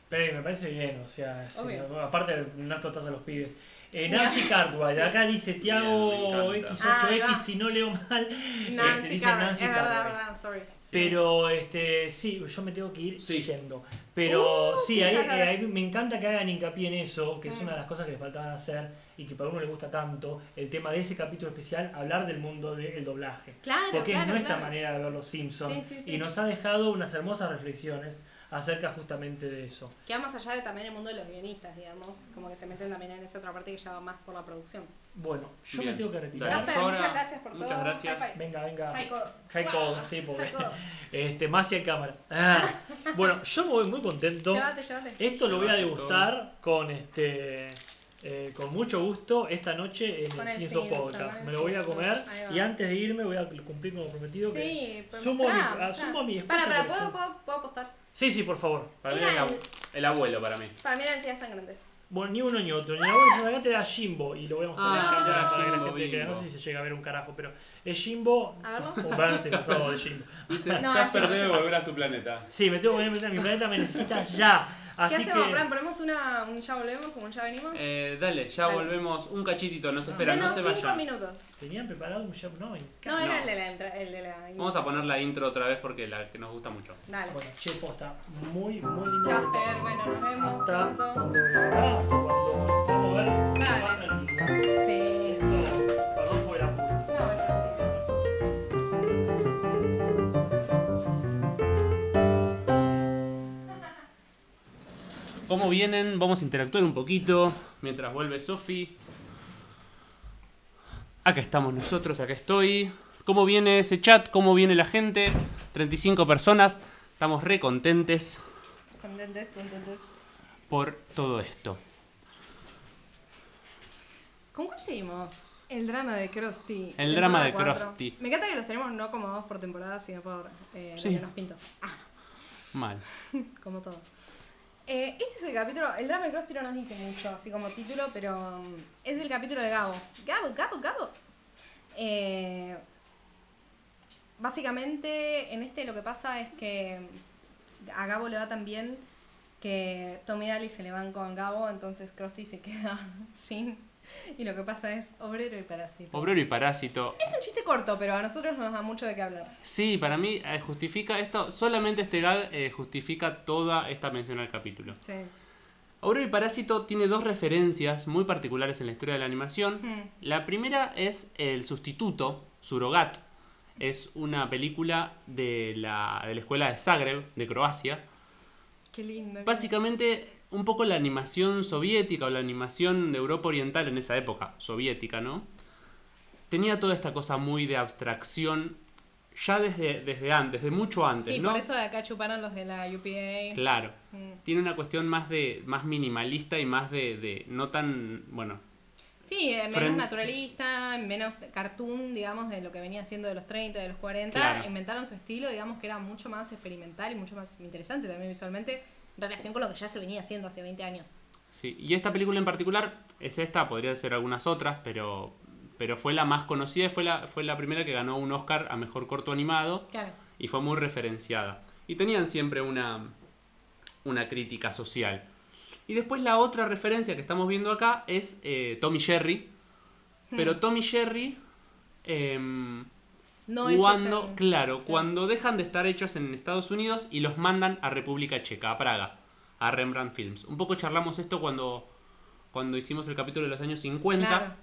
Pero me parece bien, o sea, sí, aparte no explotas a los pibes. Eh. Nancy Cartwright, Sí. acá dice Tiago Bien, me X8X, encanta. Ah, si no leo mal. este, Nancy dice Cartwright, Nancy es verdad, verdad, sorry. Pero este sí, yo me tengo que ir Sí. yendo. Pero Uh, sí, sí, ahí, eh, ahí me encanta que hagan hincapié en eso, que es Mm. una de las cosas que le faltaban hacer y que para uno le gusta tanto, el tema de ese capítulo especial, hablar del mundo del doblaje. Claro, Porque claro, es nuestra claro. manera de ver los Simpsons Sí, sí, sí. y nos ha dejado unas hermosas reflexiones acerca justamente de eso. Que va más allá de también el mundo de los guionistas, digamos, como que se meten también en esa otra parte que ya va más por la producción. Bueno, yo Bien. me tengo que retirar. Muchas gracias por muchas todo. gracias. High five. Venga, venga. High code. High Wow. code, sí, porque este, más hacia cámara. Ah. Bueno, yo me voy muy contento. Llévate, llévate. Esto lo voy a degustar con este eh, con mucho gusto esta noche en Con el el Cinso Podcast. Me lo voy a comer y antes de irme voy a cumplir con lo prometido. que- Sí, pero sumo mi- ah, mostrá. sumo mi Para, para. ¿puedo, puedo, puedo apostar? Sí, sí, por favor. Para mí Era el- el abuelo para mí. Para mí la densidad sangrante. Bueno, ni uno ni otro. Ni la voz de Sasagata era Jimbo. Y lo voy a mostrar Ah, en cámara era para que la Jimbo, gente crea. No Bimbo. sé si se llega a ver un carajo, pero es Jimbo. A verlo. O pasado de Jimbo. Dice, No, no, debe yo no. volver a su planeta. Sí, me tengo que meter a mi planeta, me necesita ya. ¿Qué Así hacemos, que. Fran? ¿Ponemos una, un ya volvemos o un ya venimos? Eh, dale, ya Dale. volvemos un cachitito, nos esperan, no Denos se cinco vayan. minutos. ¿Tenían preparado un jab? No, en No, era No. el de la entra- el de la. Vamos a poner la intro otra vez porque la que nos gusta mucho. Dale. Bueno, che, posta. Muy, muy lindo. Casper, bueno, nos vemos Hasta pronto. cuando. Cuando más tranquilo. Sí. Esto, ¿Cómo vienen? Vamos a interactuar un poquito mientras vuelve Sofi. Acá estamos nosotros, acá estoy. ¿Cómo viene ese chat? ¿Cómo viene la gente? 35 personas. Estamos re contentes Contentes, contentes. por todo esto. ¿Con cuál seguimos? El drama de Krusty. El drama de cuatro. Krusty. Me encanta que los tenemos no como dos por temporada, sino por eh, Sí. lo que nos pinto. Ah, Mal. como todo. Eh, este es el capítulo, el drama de Krusty no nos dice mucho, así como título, pero um, es el capítulo de Gabo. Gabo, Gabo, Gabo. Eh, básicamente, en este lo que pasa es que a Gabo le va tan bien que Tommy y Daly se le van con Gabo, entonces Krusty se queda sin. Y lo que pasa es obrero y parásito. Obrero y parásito. Es un chiste corto, pero a nosotros nos da mucho de qué hablar. Sí, para mí eh, justifica esto. Solamente este gag eh, justifica toda esta mención al capítulo. Sí. Obrero y Parásito tiene dos referencias muy particulares en la historia de la animación. Hmm. La primera es El Sustituto, Surogat. Es una película de la, de la escuela de Zagreb, de Croacia. Qué lindo. Básicamente, un poco la animación soviética o la animación de Europa Oriental en esa época, soviética, ¿no? Tenía toda esta cosa muy de abstracción ya desde, desde antes, desde mucho antes, Sí, ¿no? por eso de acá chuparon los de la UPA. Claro. Mm. Tiene una cuestión más de más minimalista y más de, de no tan, bueno, Sí, eh, menos naturalista, menos cartoon, digamos, de lo que venía siendo de los 30, de los 40. Claro. Inventaron su estilo, digamos, que era mucho más experimental y mucho más interesante también visualmente en relación con lo que ya se venía haciendo hace 20 años. Sí, y esta película en particular es esta, podría ser algunas otras, pero, pero fue la más conocida y fue la, fue la primera que ganó un Oscar a Mejor Corto Animado Claro. y fue muy referenciada. Y tenían siempre una, una crítica social. Y después la otra referencia que estamos viendo acá es eh, Tommy Jerry, pero Hmm. Tommy Jerry... em, No hechos cuando, en- claro, cuando dejan de estar hechos en Estados Unidos y los mandan a República Checa, a Praga, a Rembrandt Films. Un poco charlamos esto cuando, cuando hicimos el capítulo de los años 50. Claro.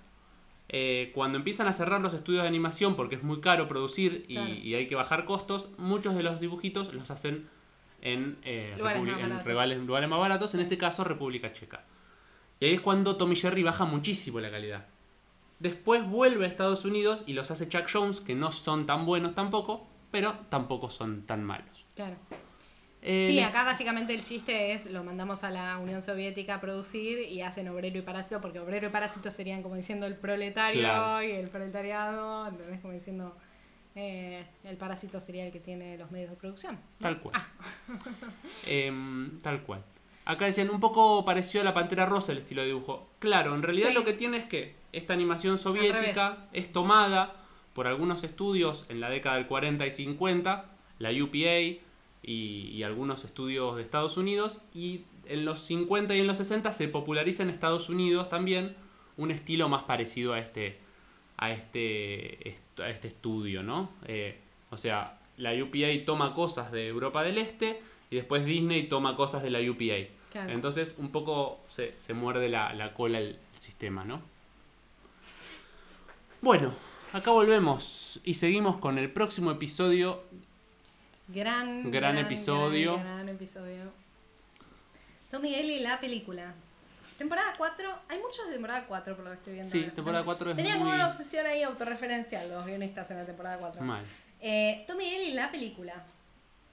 Eh, cuando empiezan a cerrar los estudios de animación porque es muy caro producir y, Claro. y hay que bajar costos, muchos de los dibujitos los hacen en, eh, Lugares República- más en rivales- lugares más baratos, en este caso República Checa. Y ahí es cuando Tommy Jerry baja muchísimo la calidad. Después vuelve a Estados Unidos y los hace Chuck Jones, que no son tan buenos tampoco, pero tampoco son tan malos. Claro. Eh, Sí, acá básicamente el chiste es lo mandamos a la Unión Soviética a producir y hacen obrero y parásito, porque obrero y parásito serían como diciendo el proletario Claro. y el proletariado, ¿entendés? Como diciendo eh, el parásito sería el que tiene los medios de producción. Tal cual. Ah. Em, tal cual. Acá decían, un poco pareció a la Pantera Rosa el estilo de dibujo. Claro, en realidad Sí. lo que tiene es que esta animación soviética es tomada por algunos estudios en la década del 40 y 50, la UPA y, y algunos estudios de Estados Unidos, y en los 50 y en los 60 se populariza en Estados Unidos también un estilo más parecido a este, a este, est- a este estudio, ¿no? Eh, o sea, la UPA toma cosas de Europa del Este y después Disney toma cosas de la UPA. Claro. Entonces un poco se, se muerde la, la cola el, el sistema, ¿no? Bueno, acá volvemos y seguimos con el próximo episodio. Gran, Gran episodio. Gran, gran episodio. Tommy Daly, la película. Temporada 4. Hay muchos de temporada 4 por lo que estoy viendo. Sí, ahora. temporada 4 es Tenían muy como una obsesión ahí autorreferencial los guionistas en la temporada 4. mal. Eh, Tommy Daly, la película.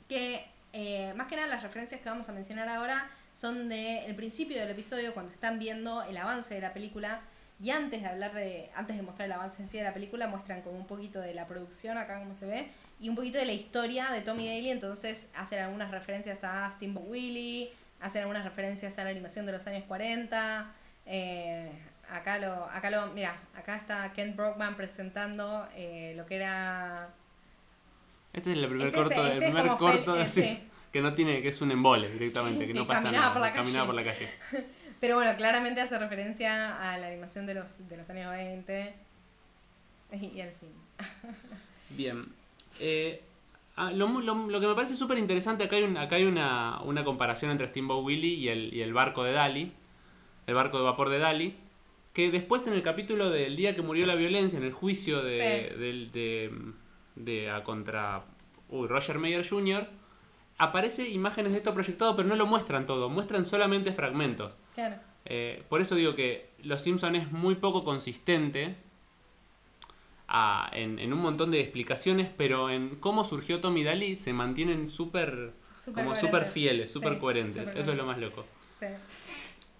Que eh, más que nada las referencias que vamos a mencionar ahora son del el principio del episodio cuando están viendo el avance de la película y antes de hablar de antes de mostrar el avance en sí de la película muestran como un poquito de la producción acá como se ve y un poquito de la historia de Tommy Daly entonces hacen algunas referencias a Steamboat Willie hacen algunas referencias a la animación de los años 40. eh, acá lo, acá lo, mira, acá está Ken Brockman presentando eh, lo que era Este es el primer Este es- corto, el este es primer corto fel- eh, sí, sí. Que no tiene, que es un embole directamente, Sí, que no pasa caminaba nada, por la caminaba por la calle. Pero bueno, claramente hace referencia a la animación de los, de los años 20. Y, al fin. Bien. Eh, ah, lo, lo- lo que me parece súper interesante, acá hay, un- acá hay una, una comparación entre Steamboat Willie y el, y el barco de Dali, el barco de vapor de Dali, que después en el capítulo del día que murió la violencia, en el juicio de, Sí. del- de, de- a contra uy, Roger Mayer Jr., aparece imágenes de esto proyectado, pero no lo muestran todo, muestran solamente fragmentos. Claro. Eh, por eso digo que Los Simpson es muy poco consistente a- en, en un montón de explicaciones, pero en cómo surgió Tommy Daly se mantienen súper como súper fieles, súper Sí, coherentes. Eso es lo más loco. Sí.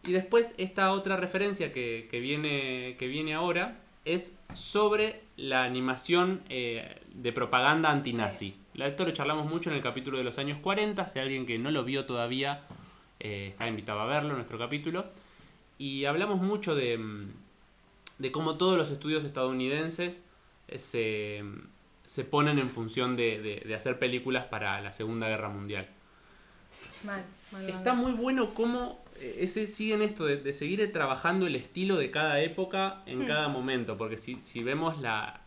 Y después esta otra referencia que, que viene, que viene ahora es sobre la animación eh, de propaganda antinazi. Esto lo charlamos mucho en el capítulo de los años 40. Si alguien que no lo vio todavía eh, está invitado a verlo en nuestro capítulo. Y hablamos mucho de, mm, de cómo todos los estudios estadounidenses eh, se, se ponen en función de, de- de hacer películas para la Segunda Guerra Mundial. Mal, mal, mal. Está muy bueno cómo eh, ese, siguen esto de, de seguir trabajando el estilo de cada época en Hmm. cada momento. Porque si, si vemos la.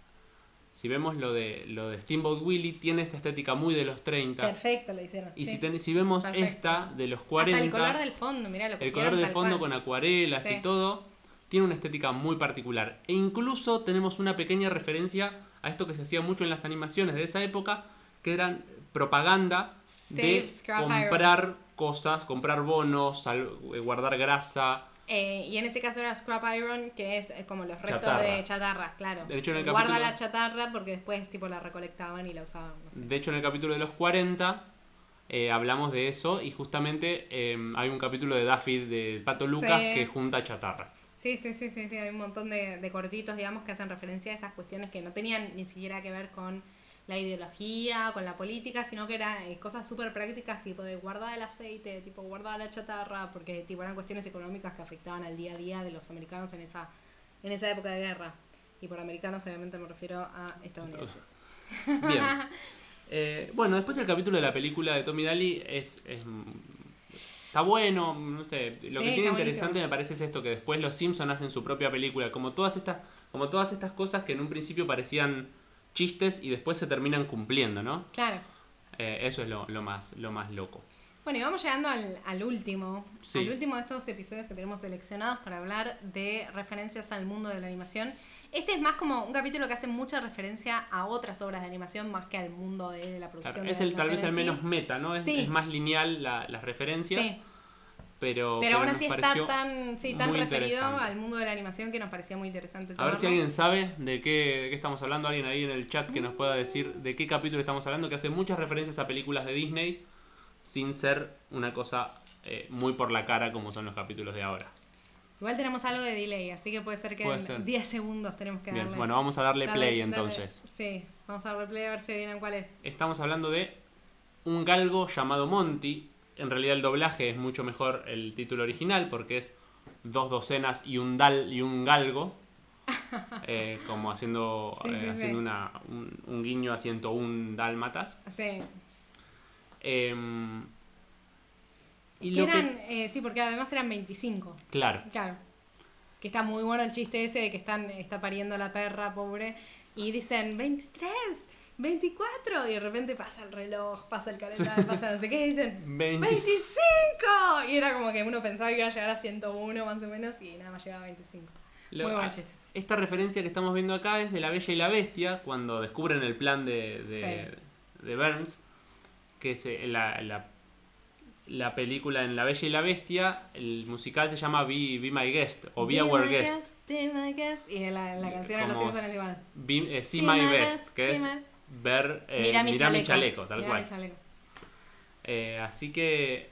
Si vemos lo de lo de Steamboat Willie, tiene esta estética muy de los 30. Perfecto lo hicieron. Y sí. si, ten- si vemos Perfecto. esta de los Hasta 40, el color del fondo, mirá lo que el color de fondo con acuarelas Sí. y todo, tiene una estética muy particular. E incluso tenemos una pequeña referencia a esto que se hacía mucho en las animaciones de esa época, que eran propaganda de Save comprar cosas, comprar bonos, eh, guardar grasa. Eh, y en ese caso era scrap iron, que es eh, como los restos Chatarra. de chatarra, claro. De hecho, en el Guarda capítulo- la chatarra porque después tipo la recolectaban y la usaban. no sé. De hecho, en el capítulo de los 40 eh, hablamos de eso y justamente eh, hay un capítulo de Daffy de Pato Lucas Sí. que junta chatarra. Sí, sí, sí, sí, sí, hay un montón de, de cortitos, digamos, que hacen referencia a esas cuestiones que no tenían ni siquiera que ver con la ideología, con la política, sino que eran eh, cosas súper prácticas, tipo de guardar el aceite, tipo guardar la chatarra, porque tipo eran cuestiones económicas que afectaban al día a día de los americanos en esa, en esa época de guerra. Y por americanos obviamente me refiero a estadounidenses. Bien. Eh, bueno, después el capítulo de la película de Tommy Daly es, es, está bueno, no sé, lo Sí, que tiene interesante me parece es esto que después los Simpsons hacen su propia película, como todas estas como todas estas cosas que en un principio parecían chistes y después se terminan cumpliendo, ¿no? Claro. Eh, eso es lo, lo más lo más loco. Bueno, y vamos llegando al, al último, Sí. al último de estos episodios que tenemos seleccionados para hablar de referencias al mundo de la animación. Este es más como un capítulo que hace mucha referencia a otras obras de animación más que al mundo de la producción. Claro, de es el tal vez el menos sí. meta, ¿no? Es, Sí. es más lineal la- las referencias, Sí, pero pero aún así está tan, sí, tan referido al mundo de la animación que nos parecía muy interesante. A ver si alguien sabe de qué, de qué estamos hablando, alguien ahí en el chat que nos pueda decir de qué capítulo estamos hablando, que hace muchas referencias a películas de Disney sin ser una cosa eh, muy por la cara como son los capítulos de ahora. Igual tenemos algo de delay, así que puede ser que Puede en ser. 10 segundos tenemos que Bien, darle. bueno, vamos a darle darle- play darle- entonces. Sí, vamos a darle play a ver si adivinan cuál es. Estamos hablando de un galgo llamado Monty. En realidad el doblaje es mucho mejor el título original porque es dos docenas y un dal y un galgo. Eh, como haciendo, Sí, eh, sí, sí. haciendo una- un, un guiño a 101 dálmatas. Sí. Em, y lo eran, eh, sí, porque además eran 25. Claro. Claro. Que está muy bueno el chiste ese de que están, está pariendo la perra, pobre. Y dicen 23, 24. Y de repente pasa el reloj, pasa el calendario, pasa no sé qué. Y dicen 20 25. Y era como que uno pensaba que iba a llegar a 101 más o menos. Y nada más llegaba a 25. Lo- muy buen chiste. Esta referencia que estamos viendo acá es de La Bella y la Bestia, cuando descubren el plan de, de, de Burns, que es eh, la, la, la película en La Bella y la Bestia, el musical se llama Be, Be My Guest o Be, Our Guest. be my guest. Y la, la canción de los Como Simpsons es. Be- eh, See, See My, my Best, best, que see es my- ver, eh, Mira mi chaleco. chaleco, tal cual. mi chaleco. Eh, así que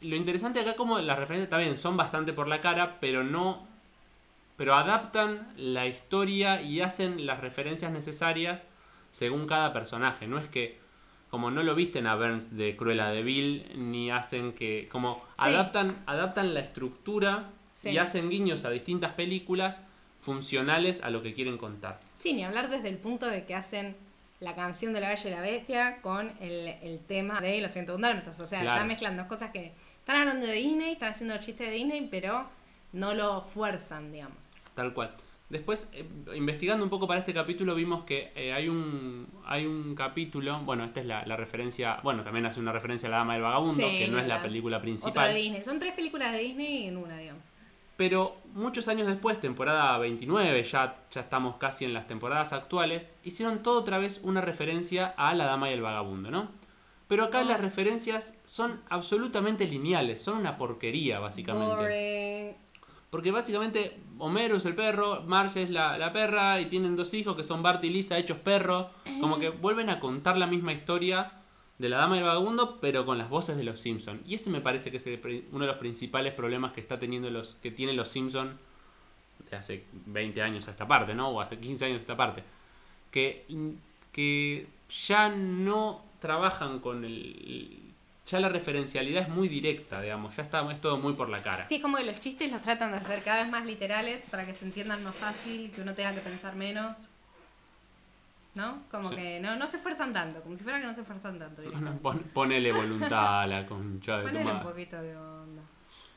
lo interesante acá como las referencias también son bastante por la cara, pero no pero adaptan la historia y hacen las referencias necesarias según cada personaje, no es que como no lo visten a Burns de Cruella de Vil, ni hacen que, como Sí. adaptan, adaptan la estructura Sí. y hacen guiños a distintas películas funcionales a lo que quieren contar. Sí, ni hablar desde el punto de que hacen la canción de la Bella y la Bestia con el, el tema de los 101 Dálmatas. O sea, Claro. ya mezclan dos cosas que están hablando de Disney, están haciendo chistes de Disney, pero no lo fuerzan, digamos. Tal cual. Después, eh, investigando un poco para este capítulo, vimos que eh, hay un hay un capítulo, bueno, esta es la, la referencia, bueno, también hace una referencia a La Dama del Vagabundo, Sí, que no es la película Otra principal. de Disney. Son tres películas de Disney en una, digamos. Pero muchos años después, temporada 29, ya, ya estamos casi en las temporadas actuales, hicieron todo otra vez una referencia a La Dama y el Vagabundo, ¿no? Pero acá Ah. las referencias son absolutamente lineales, son una porquería, básicamente. Boring. Porque básicamente Homero es el perro, Marge es la, la perra y tienen dos hijos que son Bart y Lisa hechos perro. Como que vuelven a contar la misma historia de la dama y el vagabundo, pero con las voces de los Simpsons. Y ese me parece que es el uno de los principales problemas que está teniendo los que tienen los Simpsons de hace 20 años a esta parte, ¿no? O hace 15 años a esta parte. Que, que ya no trabajan con el... Ya la referencialidad es muy directa, digamos. Ya está, es todo muy por la cara. Sí, es como que los chistes los tratan de hacer cada vez más literales para que se entiendan más fácil, que uno tenga que pensar menos. ¿No? Como Sí. que no, no se esfuerzan tanto, como si fuera que no se esfuerzan tanto. Bueno, pon- ponele voluntad a la concha de tu Ponele un madre. poquito de onda.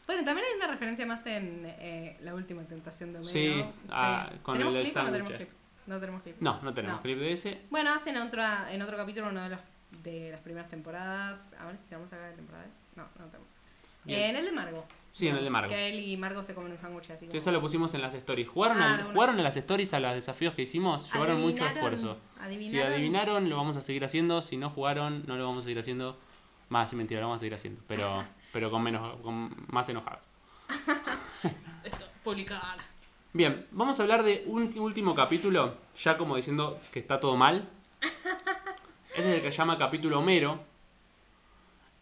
Bueno, también hay una referencia más en eh, La última tentación de Homero. Sí, ah, con ¿Tenemos el clip o no tenemos clip? No tenemos clip. No, no tenemos No. clip de ese. Bueno, hacen otra, en otro capítulo uno de los de las primeras temporadas. A ver si tenemos acá de temporadas. No, no tenemos. Bien. Eh, en el de Margo. Sí, en el de Margo. Que él y Margo se comen un sándwich así. Sí, eso lo pusimos en las stories. ¿Jugaron, Ah, al- bueno. ¿Jugaron en las stories a los desafíos que hicimos? Llevaron mucho Adivinaron- esfuerzo. Si adivinaron. lo vamos a seguir haciendo. Si no jugaron, no lo vamos a seguir haciendo. Más, sí, mentira, lo vamos a seguir haciendo. Pero, pero con menos, con más enojados. Esto, publicar. Bien, vamos a hablar de un último capítulo, ya como diciendo que está todo mal. Este es el que se llama capítulo Homero.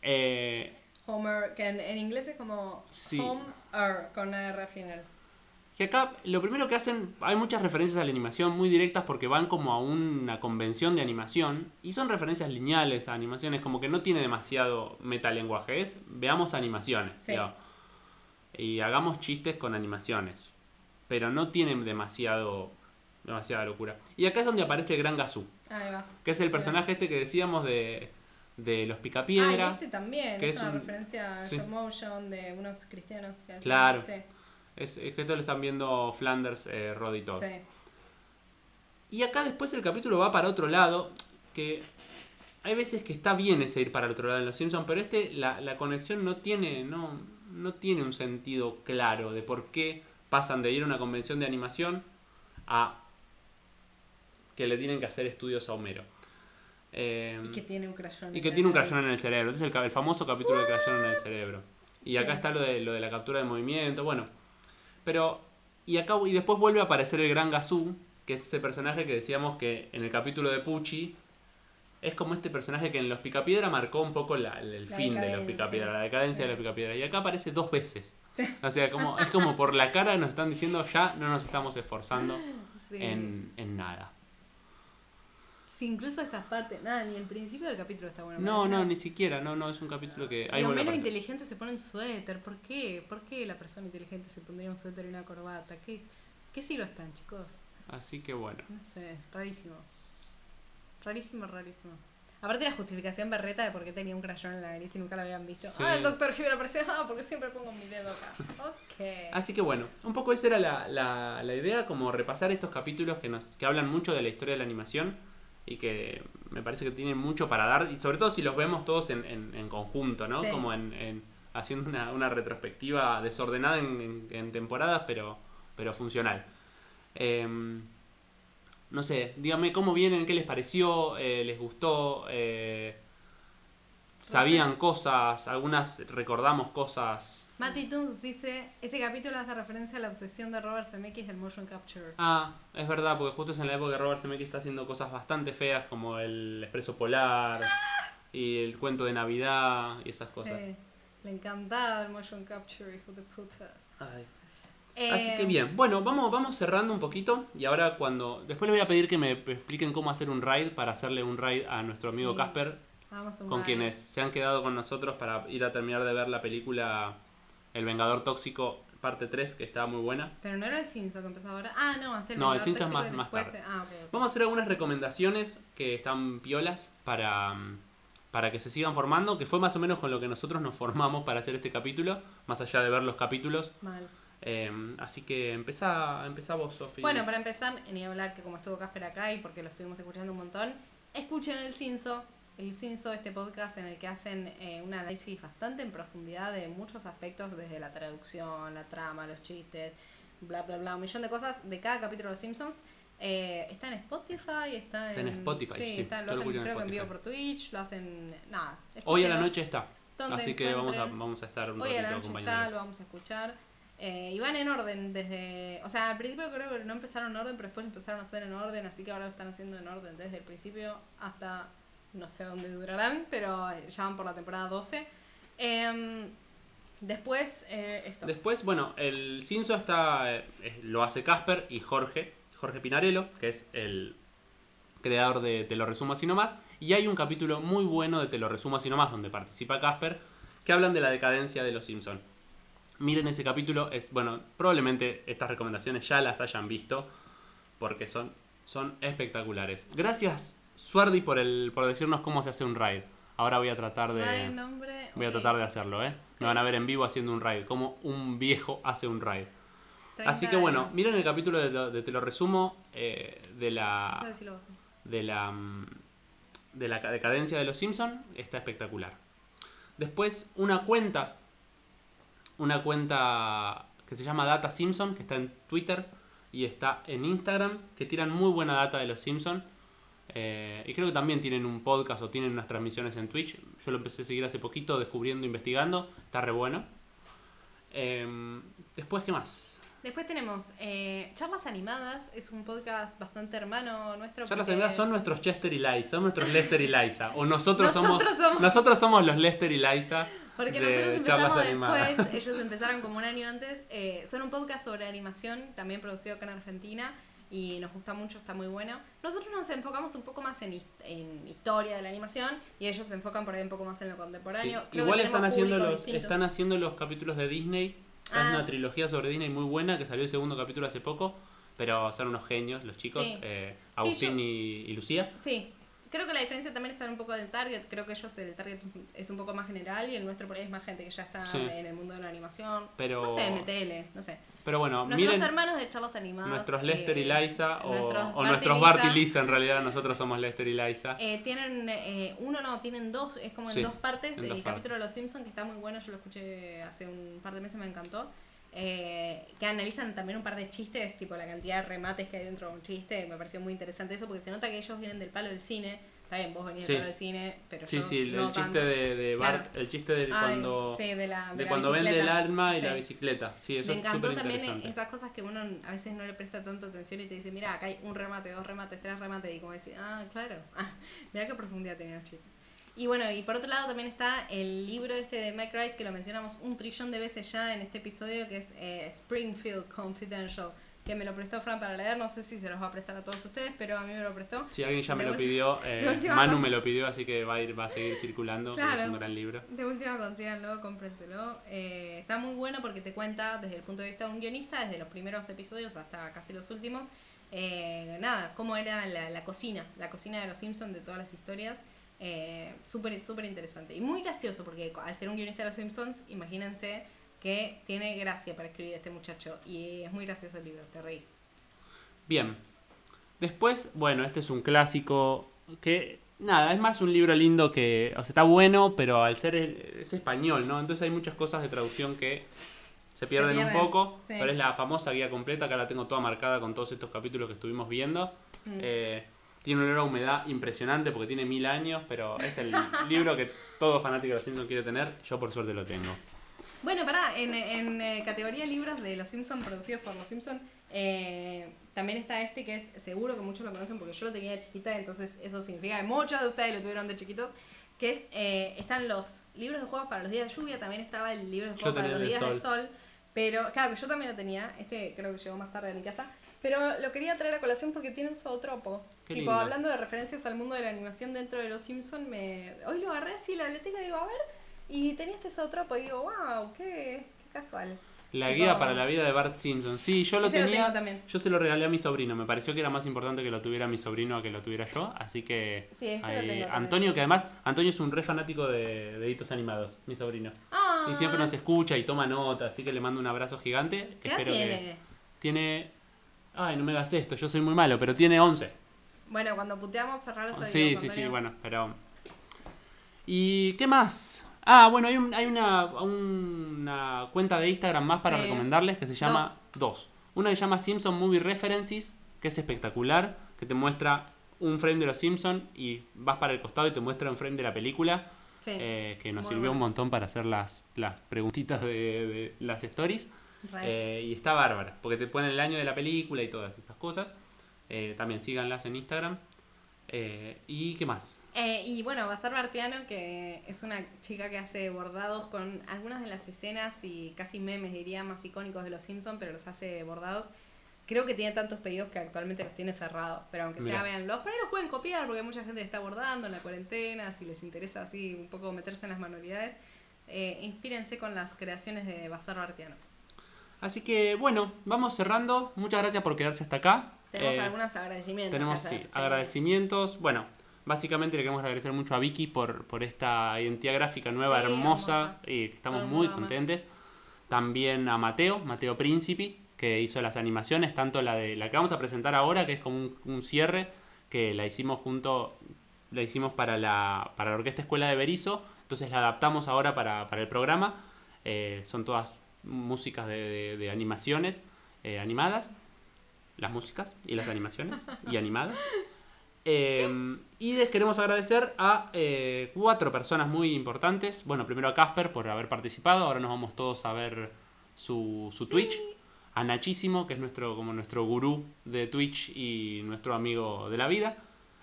Eh, Homer, que en, en inglés es como Sí. Homer con una R al final. Que acá lo primero que hacen, hay muchas referencias a la animación muy directas porque van como a una convención de animación y son referencias lineales a animaciones, como que no tiene demasiado metalenguaje, es veamos animaciones Sí. digamos, y hagamos chistes con animaciones, pero no tienen demasiado demasiada locura. Y acá es donde aparece el Gran Gazú, Ahí va. que es el personaje este que decíamos de, de los Picapiedra. Ah, y este también. que es, es una un- referencia a sí. motion de unos cristianos que hacen- Claro. Sí, Es, es que esto lo están viendo Flanders, eh, Rod y Todd. sí. Y acá después el capítulo va para otro lado, que hay veces que está bien ese ir para el otro lado en Los Simpsons, pero este la, la conexión no tiene, no, no tiene un sentido claro de por qué pasan de ir a una convención de animación a que le tienen que hacer estudios a Homero. Eh, Y que tiene un crayón. y que tiene un crayón en el cerebro. Este es el, el famoso capítulo del crayón en el cerebro. Y acá está lo de, lo de la captura de movimiento, bueno. Pero, y acá y después vuelve a aparecer el Gran Gazú, que es este personaje que decíamos que en el capítulo de Pucci es como este personaje que en los Picapiedra marcó un poco la- el La fin de los. Picapiedra, la decadencia Sí. de los Picapiedra. Y acá aparece dos veces. O sea, como, es como por la cara nos están diciendo ya no nos estamos esforzando Sí. en, en nada. Incluso estas partes. Nada, ni el principio del capítulo está bueno. No, no, ni siquiera, no, no, es un capítulo que... ahí Lo vuelve a menos aparecer. inteligente se pone un suéter. ¿Por qué? ¿Por qué la persona inteligente se pondría un suéter y una corbata? ¿Qué, qué siglo están, chicos? Así que bueno. No sé, rarísimo. Rarísimo, rarísimo. Aparte la justificación berreta de por qué tenía un crayón en la nariz y nunca lo habían visto. Sí. Ah, el doctor Gibber apareció. Ah, porque siempre pongo mi dedo acá. Ok. Así que bueno, un poco esa era la, la, la idea, como repasar estos capítulos que, nos, que hablan mucho de la historia de la animación y que me parece que tienen mucho para dar, y sobre todo si los vemos todos en, en, en conjunto, ¿no? Sí. Como en, en- haciendo una, una retrospectiva desordenada en, temporadas, pero, pero funcional. Em, no sé, díganme cómo vienen, qué les pareció, eh, les gustó, eh, sabían cosas, algunas recordamos cosas Matty Toons dice, ese capítulo hace referencia a la obsesión de Robert Zemeckis del motion capture. Ah, es verdad, porque justo es en la época que Robert Zemeckis está haciendo cosas bastante feas como el Expreso Polar y el cuento de Navidad y esas cosas. Sí, le encantaba el motion capture, hijo de puta. Ay. Eh, Así que bien, bueno, vamos, vamos cerrando un poquito y ahora cuando... Después les voy a pedir que me expliquen cómo hacer un raid para hacerle un raid a nuestro amigo Sí. Casper con quienes se han quedado con nosotros para ir a terminar de ver la película El Vengador Tóxico, parte 3, que está muy buena. Pero no era el Cinso que empezó ahora. Ah, no, hacer No, el Simpson más- más tarde. Ah. Vamos a hacer algunas recomendaciones que están piolas para, mm, para que se sigan formando, que fue más o menos con lo que nosotros nos formamos para hacer este capítulo, más allá de ver los capítulos. Mal. Eh, así que empezá, empezá vos, Sofi. Bueno, para empezar, ni hablar que como estuvo Casper acá y porque lo estuvimos escuchando un montón, escuchen el Cinso. El Cinso, este podcast en el que hacen eh, un análisis bastante en profundidad de muchos aspectos, desde la traducción, la trama, los chistes, bla, bla, bla, un millón de cosas de cada capítulo de los Simpsons. Eh, está en Spotify, está Está en, Spotify, sí, está, lo lo hacen en creo que en vivo por Twitch, lo hacen, nada. Hoy a la noche está. Así que vamos a, vamos a estar un Hoy a la noche está, lo vamos a escuchar. Eh, y van en orden desde. O sea, al principio creo que no empezaron en orden, pero después empezaron a hacer en orden, así que ahora lo están haciendo en orden desde el principio hasta. No sé dónde durarán, pero eh, ya van por la temporada 12. Em, después, eh, esto. Después, bueno, el Cinso está, eh, lo hace Casper y Jorge, Jorge Pinarello, que es el creador de Te lo resumo así nomás. Y hay un capítulo muy bueno de Te lo resumo así nomás, donde participa Casper, que hablan de la decadencia de los Simpson. Miren ese capítulo, es bueno, probablemente estas recomendaciones ya las hayan visto, porque son, son espectaculares. Gracias, Suardi, por, el, por decirnos cómo se hace un raid. Ahora voy a tratar de... Raid, nombre, Voy a tratar de hacerlo, ¿eh? Me van a ver en vivo haciendo un raid, como un viejo hace un raid. 30 Así que bueno, años. miren el capítulo de, lo- de Te lo resumo eh, de la de la mm, de la decadencia de los Simpson está espectacular. Después una cuenta una cuenta que se llama Data Simpson que está en Twitter y está en Instagram que tiran muy buena data de los Simpson Eh, y creo que también tienen un podcast o tienen unas transmisiones en Twitch. Yo lo empecé a seguir hace poquito, descubriendo, investigando. Está re bueno. Em, después, ¿qué más? Después tenemos eh, Charlas Animadas, es un podcast bastante hermano nuestro. Charlas porque- Animadas son nuestros Chester y Liza, son nuestros Lester y Liza. O nosotros, Nosotros somos, somos- nosotros somos los Lester y Liza Porque de nosotros charlas empezamos animadas. después, ellos empezaron como un año antes. Eh, son un podcast sobre animación, también producido acá en Argentina. Y nos gusta mucho, está muy bueno. Nosotros nos enfocamos un poco más en, en historia de la animación y ellos se enfocan por ahí un poco más en lo Sí, contemporáneo. Creo Igual están haciendo, los, están haciendo los capítulos de Disney. Es Ah. una trilogía sobre Disney muy buena que salió el segundo capítulo hace poco. Pero son unos genios los chicos, Sí. eh, Sí, Agustín yo- y, y Lucía. Sí, creo que la diferencia también está en un poco del target. Creo que ellos, el target es un poco más general y el nuestro por ahí es más gente que ya está Sí. en el mundo de la animación. Pero, No sé, MTL, no sé. pero bueno, Nuestros miren hermanos de charlas animadas. nuestros Lester y eh, Liza o, nuestros o Bart y nuestros Lisa. Bart y Lisa. En realidad nosotros somos Lester y Liza. Eh, tienen eh, uno no, tienen dos, es como en Sí, dos partes. en el dos capítulo de Los Simpsons, que está muy bueno, yo lo escuché hace un par de meses, me encantó. Eh, que analizan también un par de chistes, tipo la cantidad de remates que hay dentro de un chiste. Me pareció muy interesante eso, porque se nota que ellos vienen del palo del cine. Está bien, vos venís Sí. del palo del cine, pero Sí, yo sí, no el chiste tanto. de, de Claro. Bart, el chiste de cuando, sí, de la, de de la cuando vende el alma y Sí. la bicicleta. Sí, eso Me encantó también esas cosas que uno a veces no le presta tanto atención y te dice, mira, acá hay un remate, dos remates, tres remates, y como decir, ah, claro, mira qué profundidad tenían los chistes. Y bueno, y por otro lado también está el libro este de Mike Rice, que lo mencionamos un trillón de veces ya en este episodio, que es eh, Springfield Confidential, que me lo prestó Fran para leer, no sé si se los va a prestar a todos ustedes, pero a mí me lo prestó. Si alguien ya me lo pidió, eh, Manu me lo pidió, así que va a ir, va a seguir circulando. Claro. Es un gran libro. De última consíganlo, cómprenselo. Eh, está muy bueno porque te cuenta desde el punto de vista de un guionista, desde los primeros episodios hasta casi los últimos, eh, nada, cómo era la, la cocina, la cocina de los Simpsons de todas las historias. Eh, súper, súper interesante. Y muy gracioso porque al ser un guionista de los Simpsons, imagínense que tiene gracia para escribir este muchacho. Y es muy gracioso el libro, te reís. Bien. Después, bueno, este es un clásico que, nada, es más un libro lindo que, o sea, está bueno, pero al ser, es español, ¿no? Entonces hay muchas cosas de traducción que se pierden, pierden, un poco, sí. pero es la famosa guía completa, que ahora tengo toda marcada con todos estos capítulos que estuvimos viendo. Mm. Eh, tiene un olor a humedad impresionante porque tiene mil años, pero es el libro que todo fanático de los Simpsons quiere tener. Yo por suerte lo tengo. Bueno, pará, en, en eh, categoría libros de Los Simpsons, producidos por Los Simpsons, eh, también está este que es, seguro que muchos lo conocen porque yo lo tenía de chiquita, entonces eso significa que muchos de ustedes lo tuvieron de chiquitos, que es, eh, están los libros de juegos para los días de lluvia, también estaba el libro de juegos para los días de sol, Pero, claro, que yo también lo tenía. Este creo que llegó más tarde a mi casa. Pero lo quería traer a colación porque tiene un zootropo. Qué tipo, lindo. hablando de referencias al mundo de la animación dentro de los Simpsons, me... hoy lo agarré así la biblioteca y digo, a ver. Y tenía este zootropo y digo, wow, qué, qué casual. La Tipo- guía para la vida de Bart Simpson. Sí, yo lo tenía. también. Yo se lo regalé a mi sobrino. Me pareció que era más importante que lo tuviera mi sobrino a que lo tuviera yo. Así que. Sí, ese lo tengo. Antonio, que además, Antonio es un re fanático de deditos animados, mi sobrino. Ah, Y siempre nos escucha y toma nota, así que le mando un abrazo gigante. ¿Qué edad Espero que. tiene? Ay, no me hagas esto, yo soy muy malo, pero tiene 11. Bueno, cuando puteamos, cerrar los Sí, sí, sí, bueno, pero. ¿Y qué más? Ah, bueno, hay, un- hay una, una cuenta de Instagram más para Sí. recomendarles que se llama Dos. Dos. Una que se llama Simpson Movie References, que es espectacular, que te muestra un frame de los Simpsons y vas para el costado y te muestra un frame de la película, Sí. eh, que nos Muy sirvió un bueno. montón para hacer las, las preguntitas de, de las stories. Eh, y está bárbara, porque te ponen el año de la película y todas esas cosas. Eh, también síganlas en Instagram. Eh, ¿Y qué más? Y bueno, Bazar Bartiano, que es una chica que hace bordados con algunas de las escenas y casi memes, diría, más icónicos de los Simpsons, pero los hace bordados. Creo que tiene tantos pedidos que actualmente los tiene cerrados, pero aunque sea, Mirá. véanlos. Por ahí los pueden copiar porque mucha gente está bordando en la cuarentena, si les interesa así un poco meterse en las manualidades. Inspírense con las creaciones de Bazar Bartiano. Así que bueno, vamos cerrando. Muchas gracias por quedarse hasta acá. Tenemos Eh, algunos agradecimientos. tenemos sí, agradecimientos. Bueno, básicamente le queremos agradecer mucho a Vicky por, por esta identidad gráfica nueva, Sí, hermosa, hermosa. y estamos Todo muy contentes. También a Mateo, Mateo Príncipe, que hizo las animaciones, tanto la de la que vamos a presentar ahora, que es como un, un cierre, que la hicimos junto, la hicimos para la, para la Orquesta Escuela de Berizo, entonces la adaptamos ahora para, para el programa. Eh, son todas músicas de, de- de animaciones eh, animadas, las músicas y las animaciones y animadas. Eh, y les queremos agradecer a eh, cuatro personas muy importantes. Bueno, primero a Casper por haber participado. Ahora nos vamos todos a ver su, su Twitch. A Nachísimo, que es nuestro, como nuestro gurú de Twitch y nuestro amigo de la vida.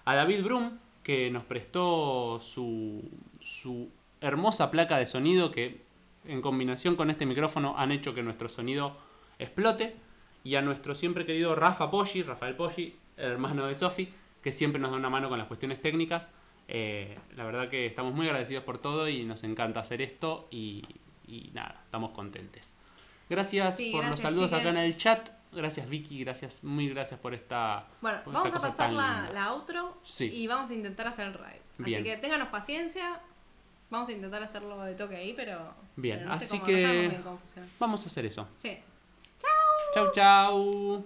A David Brum, que nos prestó su, su hermosa placa de sonido que en combinación con este micrófono han hecho que nuestro sonido explote. Y a nuestro siempre querido Rafa Poggi, Rafael Poggi, hermano de Sofi, que siempre nos da una mano con las cuestiones técnicas. Eh, la verdad que estamos muy agradecidos por todo y nos encanta hacer esto y, y nada, estamos contentes. Gracias Sí, por los gracias, saludos acá en el chat. Gracias Vicky, gracias, muy gracias por esta... Bueno, por vamos esta a pasar la, la outro Sí. y vamos a intentar hacer el raid. Bien. Así que ténganos paciencia. Vamos a intentar hacerlo de toque ahí, pero. Bien, pero no sé así cómo, que- No bien. Vamos a hacer eso. Sí. Chau, chau.